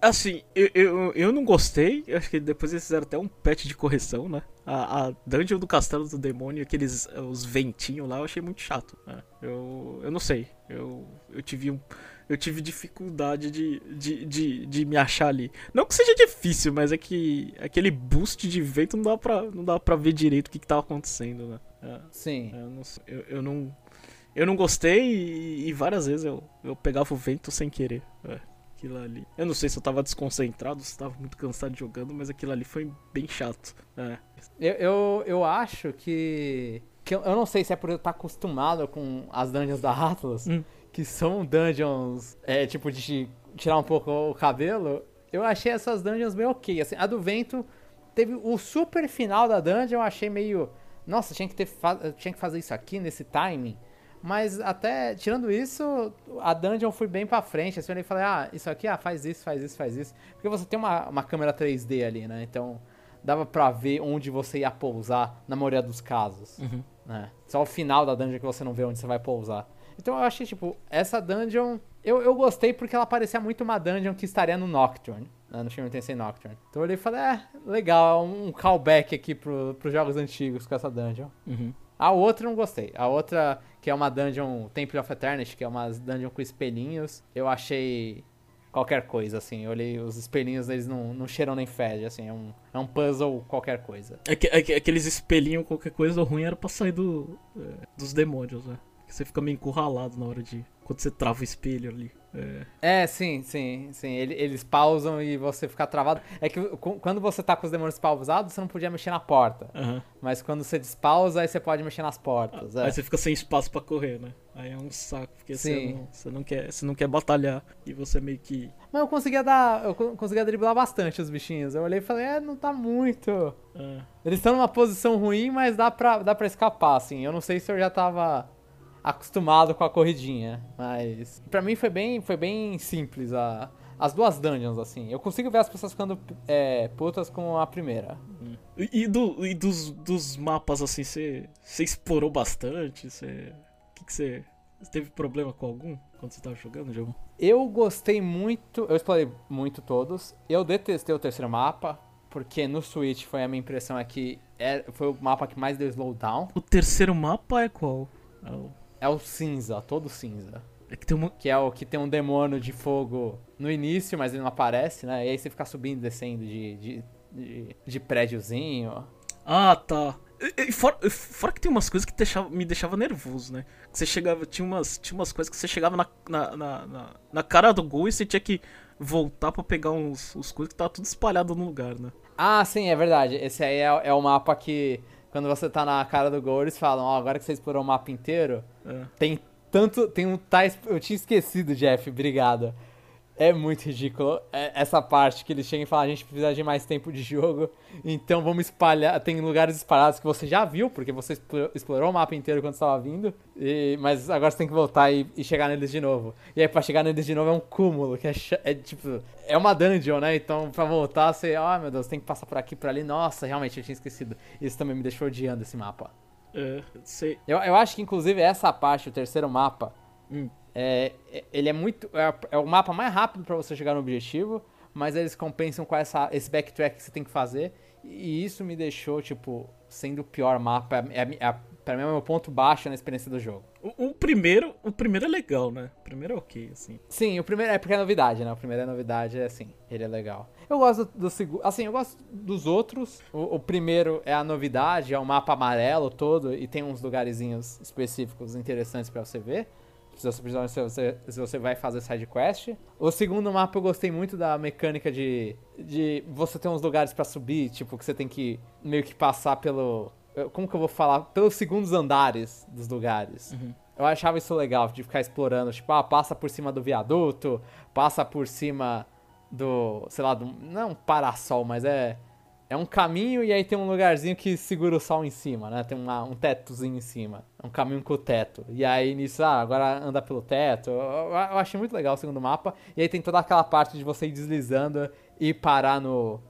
Assim, eu, eu, eu não gostei. eu Acho que depois eles fizeram até um patch de correção, né? A, a dungeon do Castelo do Demônio, aqueles os ventinhos lá, eu achei muito chato. né? Eu, eu não sei. Eu, eu tive um. Eu tive dificuldade de, de, de, de me achar ali. Não que seja difícil, mas é que aquele boost de vento não dá pra, não dá pra ver direito o que, que tava acontecendo, né? É. Sim. Eu não, eu, eu não, eu não gostei e, e várias vezes eu, eu pegava o vento sem querer. É, aquilo ali. Eu não sei se eu tava desconcentrado, se tava muito cansado de jogando, mas aquilo ali foi bem chato. É. Eu, eu, eu acho que. que eu, eu não sei se é por eu estar acostumado com as dungeons da Atlas, Hum. que são dungeons, é, tipo, de tirar um pouco o cabelo. Eu achei essas dungeons meio ok. Assim, a do vento teve o super final da dungeon, eu achei meio. Nossa, tinha que, ter tinha que fazer isso aqui nesse timing. Mas até, tirando isso, a dungeon foi bem pra frente. Assim, eu falei, ah, isso aqui, ah, faz isso, faz isso, faz isso. Porque você tem uma, uma câmera 3D ali, né? Então dava pra ver onde você ia pousar na maioria dos casos. Uhum. né? Só o final da dungeon que você não vê onde você vai pousar. Então eu achei, tipo, essa dungeon. Eu, eu gostei porque ela parecia muito uma dungeon que estaria no Nocturne. Né? No filme Tensei Nocturne. Então eu olhei e falei, é, legal, um callback aqui pro, pros jogos antigos com essa dungeon. Uhum. A outra eu não gostei. A outra, que é uma dungeon Temple of Eternity, que é uma dungeon com espelhinhos, eu achei qualquer coisa, assim. Eu olhei os espelhinhos, eles não, não cheiram nem fede, assim. É um, é um puzzle qualquer coisa. É é que, aqueles espelhinhos, qualquer coisa ruim era pra sair do, é, dos demônios, né? Você fica meio encurralado na hora de. Quando você trava o espelho ali. É, é sim, sim, sim. Eles pausam e você fica travado. É que quando você tá com os demônios pausados, você não podia mexer na porta. Uhum. Mas quando você despausa, aí você pode mexer nas portas. Ah, é. Aí você fica sem espaço para correr, né? Aí é um saco, porque você não, você não, quer, você não quer batalhar e você meio que. Mas eu conseguia dar. Eu conseguia driblar bastante os bichinhos. Eu olhei e falei, é, não tá muito. É. Eles estão numa posição ruim, mas dá pra, dá pra escapar, assim. Eu não sei se eu já tava acostumado com a corridinha, mas para mim foi bem, foi bem simples a, as duas dungeons, assim. Eu consigo ver as pessoas ficando é, putas com a primeira. E, do, e dos, dos mapas, assim, você explorou bastante? Você. O que você. teve problema com algum quando você tava jogando, jogo? Eu gostei muito. Eu explorei muito todos. Eu detestei o terceiro mapa. Porque no Switch foi a minha impressão aqui. É, foi o mapa que mais deu slowdown. O terceiro mapa é qual? É o é o cinza, todo cinza. É que, tem uma... que é o que tem um demônio de fogo no início, mas ele não aparece, né? E aí você fica subindo e descendo de, de, de, de prédiozinho. Ah, tá. E, fora, fora, que tem umas coisas que deixava, me deixava nervoso, né? Que você chegava, tinha umas, tinha umas coisas que você chegava na, na, na, na cara do gol e você tinha que voltar para pegar uns, uns coisas que tava tudo espalhado no lugar, né? Ah, sim, é verdade. Esse aí é, é o mapa que quando você tá na cara do gol, eles falam, ó, oh, agora que você explorou o mapa inteiro, é. tem tanto. Tem um tais. Eu tinha esquecido, Jeff, obrigado. É muito ridículo é, essa parte que eles chegam e falam: a gente precisa de mais tempo de jogo, então vamos espalhar. Tem lugares espalhados que você já viu, porque você explorou o mapa inteiro quando estava vindo, e, mas agora você tem que voltar e, e, chegar neles de novo. E aí, pra chegar neles de novo é um cúmulo, que é, é tipo. É uma dungeon, né? Então, pra voltar, você. Oh meu Deus, tem que passar por aqui, por ali. Nossa, realmente, eu tinha esquecido. Isso também me deixou odiando esse mapa. É, sei. Eu, eu acho que, inclusive, essa parte, o terceiro mapa. Hum é, ele é muito. É, é o mapa mais rápido para você chegar no objetivo, mas eles compensam com essa, esse backtrack que você tem que fazer. E isso me deixou, tipo, sendo o pior mapa. É, é, é, pra mim é o meu ponto baixo na experiência do jogo. O, o, primeiro, o primeiro é legal, né? O primeiro é ok, assim. Sim, o primeiro é porque é novidade, né? O primeiro é novidade, é assim, ele é legal. Eu gosto do segundo. Assim, eu gosto dos outros. O, o, primeiro é a novidade, é o mapa amarelo todo e tem uns lugarzinhos específicos interessantes para você ver se você, se você, se você vai fazer side quest. O segundo mapa eu gostei muito da mecânica de, de você ter uns lugares para subir, tipo, que você tem que meio que passar pelo. Como que eu vou falar? Pelos segundos andares dos lugares. Uhum. Eu achava isso legal, de ficar explorando. Tipo, ah, passa por cima do viaduto, passa por cima do. sei lá, do, não é um parasol, mas é é um caminho e aí tem um lugarzinho que segura o sol em cima, né? Tem uma, um tetozinho em cima. É um caminho com o teto. E aí nisso, ah, agora anda pelo teto. Eu, eu, eu achei muito legal o segundo mapa. E aí tem toda aquela parte de você ir deslizando e parar no,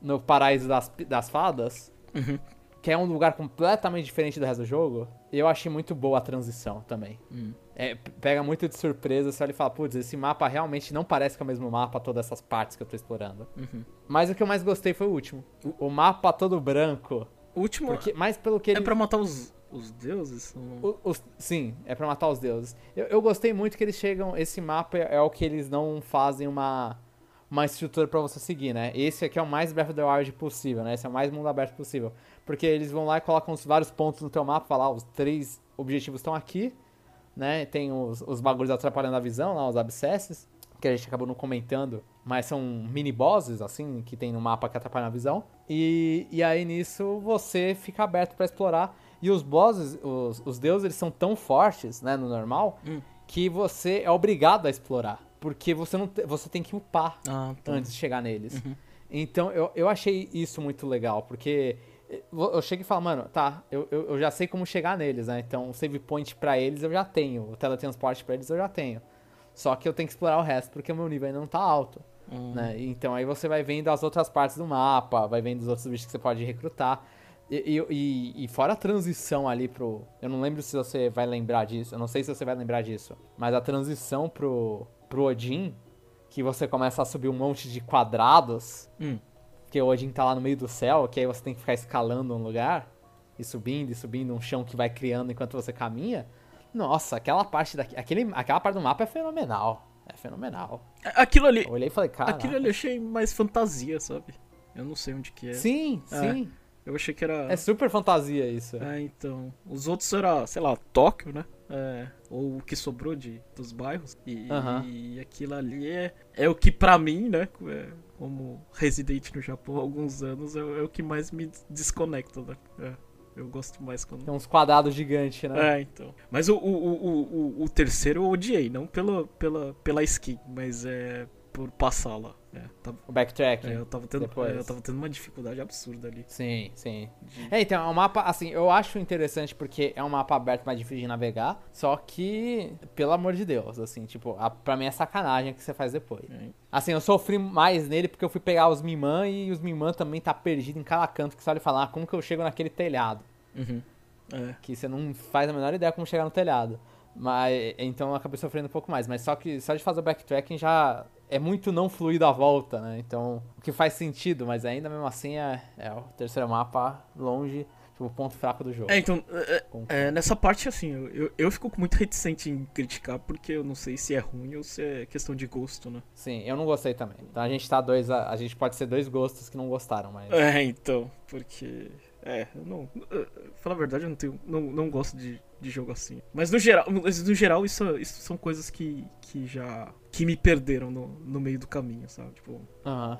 no paraíso das, das fadas. Uhum que é um lugar completamente diferente do resto do jogo, eu achei muito boa a transição também. Hum. É, pega muito de surpresa, você olha e fala, putz, esse mapa realmente não parece que é o mesmo mapa, todas essas partes que eu tô explorando. Uhum. Mas o que eu mais gostei foi o último. O, o mapa todo branco. O último. Porque, mais pelo que ele... É pra matar os, os deuses? O, os, sim, é pra matar os deuses. Eu, eu gostei muito que eles chegam. Esse mapa é, é o que eles não fazem uma uma estrutura para você seguir, né? Esse aqui é o mais Breath of the Wild possível, né? Esse é o mais mundo aberto possível. Porque eles vão lá e colocam vários pontos no teu mapa, falar, ah, os três objetivos estão aqui, né? Tem os, os bagulhos atrapalhando a visão, lá, os abscesses, que a gente acabou não comentando, mas são mini bosses, assim, que tem no mapa que atrapalham a visão. E, e aí nisso você fica aberto para explorar. E os bosses, os, os deuses, eles são tão fortes, né, no normal, hum. que você é obrigado a explorar. Porque você não você tem que upar ah, tá. antes de chegar neles. Uhum. Então eu, eu achei isso muito legal, porque eu chego e falo, mano, tá, eu, eu, eu, já sei como chegar neles, né? Então o save point pra eles eu já tenho, o teletransporte pra eles eu já tenho. Só que eu tenho que explorar o resto porque o meu nível ainda não tá alto. Uhum. Né? Então aí você vai vendo as outras partes do mapa, vai vendo os outros bichos que você pode recrutar. E, e, e, fora a transição ali pro. Eu não lembro se você vai lembrar disso. Eu não sei se você vai lembrar disso. Mas a transição pro, pro Odin, que você começa a subir um monte de quadrados, hum. Que o Odin tá lá no meio do céu, que aí você tem que ficar escalando um lugar, e subindo e subindo um chão que vai criando enquanto você caminha. Nossa, aquela parte daqui, aquele, aquela parte do mapa é fenomenal. É fenomenal. Aquilo ali. Eu olhei e falei, cara. Aquilo ali eu achei mais fantasia, sabe? Eu não sei onde que é. Sim, É. sim. Eu achei que era. É super fantasia isso. É, então. Os outros era, sei lá, Tóquio, né? É, ou o que sobrou de, dos bairros. E, Aham. e aquilo ali é, é o que pra mim, né? é, como residente no Japão há alguns anos, é, é o que mais me desconecta, né? É, eu gosto mais quando. Tem uns quadrados gigantes, né? É, então. Mas o, o, o, o, terceiro eu odiei, não pela, pela, pela skin, mas é por passar lá. É, tava, O backtracking. é, eu, tava tendo, Depois. é, eu tava tendo uma dificuldade absurda ali. Sim, sim. de- É, então, é um mapa, assim, eu acho interessante porque é um mapa aberto mais difícil de navegar, só que, pelo amor de Deus, assim, tipo, a, pra mim é sacanagem o que você faz depois. É. Assim, eu sofri mais nele porque eu fui pegar os Mimã e os Mimã também tá perdido em cada canto que você olha e fala, ah, como que eu chego naquele telhado? Uhum. É. Que você não faz a menor ideia como chegar no telhado. Mas, então eu acabei sofrendo um pouco mais, mas só que só de fazer o backtracking já é muito não fluido a volta, né? Então, o que faz sentido, mas ainda mesmo assim é, é o terceiro mapa longe, tipo, o ponto fraco do jogo. É, então, é, Com- é, nessa parte, assim, eu, eu, fico muito reticente em criticar, porque eu não sei se é ruim ou se é questão de gosto, né? Sim, eu não gostei também. Então a gente tá dois. A, a gente pode ser dois gostos que não gostaram, mas. É, então, porque. É, eu não. Falar a verdade, eu não tenho. Não, não gosto de, de jogo assim. Mas no geral, mas no geral isso, isso são coisas que, que já. Que me perderam no, no meio do caminho, sabe? Tipo. Aham.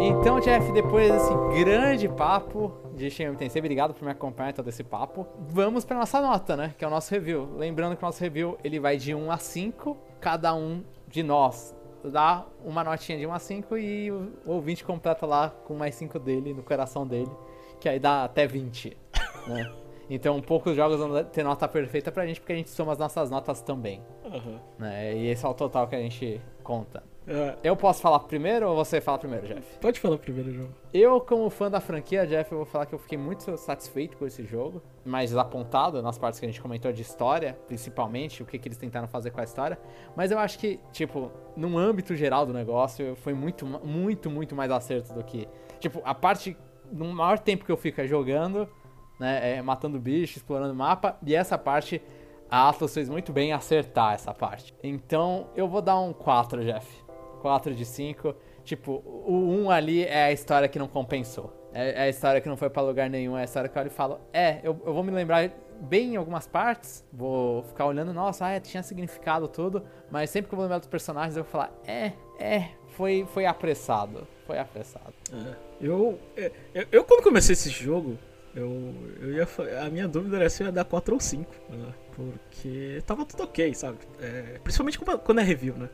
Então, Jeff, depois desse grande papo de Shin Tensei, obrigado por me acompanhar todo esse papo. Vamos para nossa nota, né? Que é o nosso review. Lembrando que o nosso review ele vai de 1 a 5, cada um de nós dá uma notinha de 1 a 5 e o ouvinte completa lá com mais 5 dele no coração dele, que aí dá até 20, *laughs* né? Então, poucos jogos vão ter nota perfeita pra gente, porque a gente soma as nossas notas também, Aham. né? E esse é o total que a gente conta. É, Eu posso falar primeiro ou você fala primeiro, Jeff? pode falar primeiro, João. Eu, como fã da franquia, Jeff, eu vou falar que eu fiquei muito satisfeito com esse jogo, mais desapontado nas partes que a gente comentou de história, principalmente, o que, que eles tentaram fazer com a história. Mas eu acho que, tipo, num âmbito geral do negócio, foi muito, muito, muito mais acerto do que. Tipo, a parte. No maior tempo que eu fico é jogando, né? É, matando bicho, explorando o mapa, e essa parte. A Atlas fez muito bem em acertar essa parte. Então, eu vou dar um 4, Jeff. 4 de 5. Tipo, o 1 ali é a história que não compensou. É, é a história que não foi pra lugar nenhum. É a história que eu olho e falo, é, eu, eu vou me lembrar bem em algumas partes. Vou ficar olhando, nossa, ah, tinha significado tudo. Mas sempre que eu vou lembrar dos personagens, eu vou falar, é, é, foi, foi apressado. Foi apressado. É, Eu, é, eu, eu quando comecei esse jogo, eu, eu ia, a minha dúvida era se eu ia dar 4 ou 5, né? porque tava tudo ok, sabe? É, principalmente quando é review, né?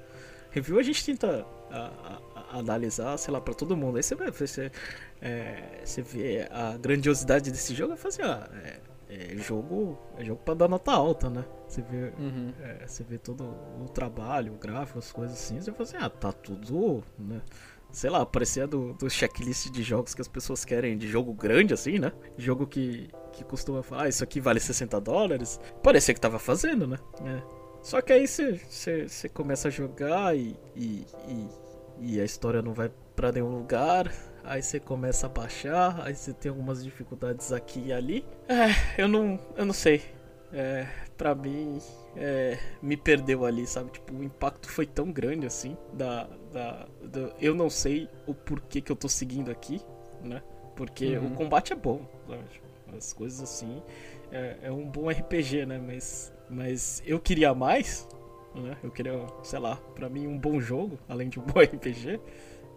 Review a gente tenta a- a- analisar, sei lá, pra todo mundo. Aí você vai você, é, você vê a grandiosidade desse jogo e fala assim, ah, é, é jogo, é jogo pra dar nota alta, né? Você vê, Uhum. é, você vê todo o trabalho, o gráfico, as coisas assim, você fala assim, ah, tá tudo, né? Sei lá, parecia do, do checklist de jogos que as pessoas querem, de jogo grande assim, né? Jogo que, que costuma falar, ah, isso aqui vale 60 dólares. Parecia que tava fazendo, né? É. Só que aí você, começa a jogar e, e, e, e a história não vai pra nenhum lugar. Aí você começa a baixar, aí você tem algumas dificuldades aqui e ali. É, eu não, eu não sei. É, pra mim, é, me perdeu ali, sabe? Tipo, o impacto foi tão grande assim. Da, da, do- eu não sei o porquê que eu tô seguindo aqui, né? Porque Uhum. o combate é bom, sabe? As coisas assim. É, é um bom RPG, né? Mas, mas eu queria mais, né? Eu queria, sei lá, pra mim um bom jogo, além de um *laughs* bom RPG.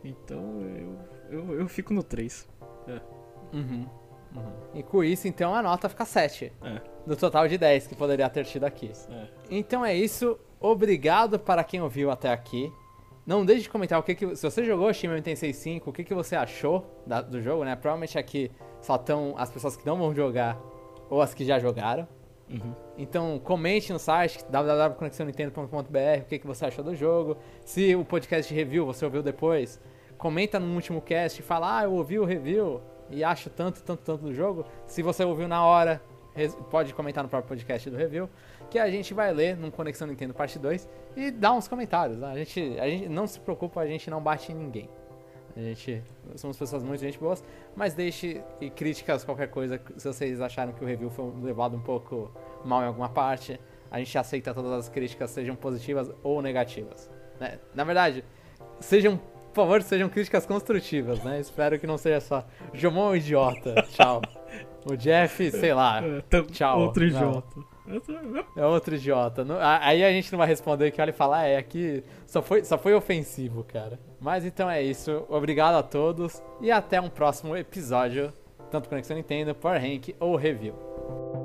Então eu, eu, eu fico no 3. Uhum. Uhum. E com isso, então, a nota fica 7. É. Do total de 10 que poderia ter tido aqui. É. Então é isso. Obrigado para quem ouviu até aqui. Não deixe de comentar o que, que se você jogou Shin Megami Tensei 5, o que, que você achou da- do jogo, né? Provavelmente aqui só estão as pessoas que não vão jogar ou as que já jogaram. Uhum. Então comente no site www.conexionintendo.com.br o que, que você achou do jogo. Se o podcast review você ouviu depois, comenta no último cast e fala, ah, eu ouvi o review e acho tanto, tanto, tanto do jogo. Se você ouviu na hora, pode comentar no próprio podcast do review, que a gente vai ler num Conexão Nintendo Parte 2 e dar uns comentários. Né? A, gente, a gente não se preocupa, a gente não bate em ninguém. A gente somos pessoas muito gente boas, mas deixe e críticas, qualquer coisa, se vocês acharam que o review foi levado um pouco mal em alguma parte, a gente aceita todas as críticas, sejam positivas ou negativas. Né? Na verdade, sejam, por favor, sejam críticas construtivas, né? Espero que não seja só Jomon é um idiota, tchau. *laughs* O Jeff, sei lá, é, tchau. Outro idiota. É outro idiota. Aí a gente não vai responder que olha e falar, ah, é, aqui só foi, só foi ofensivo, cara. Mas então é isso. Obrigado a todos e até um próximo episódio, tanto Conexão Nintendo, Power Rank ou Review.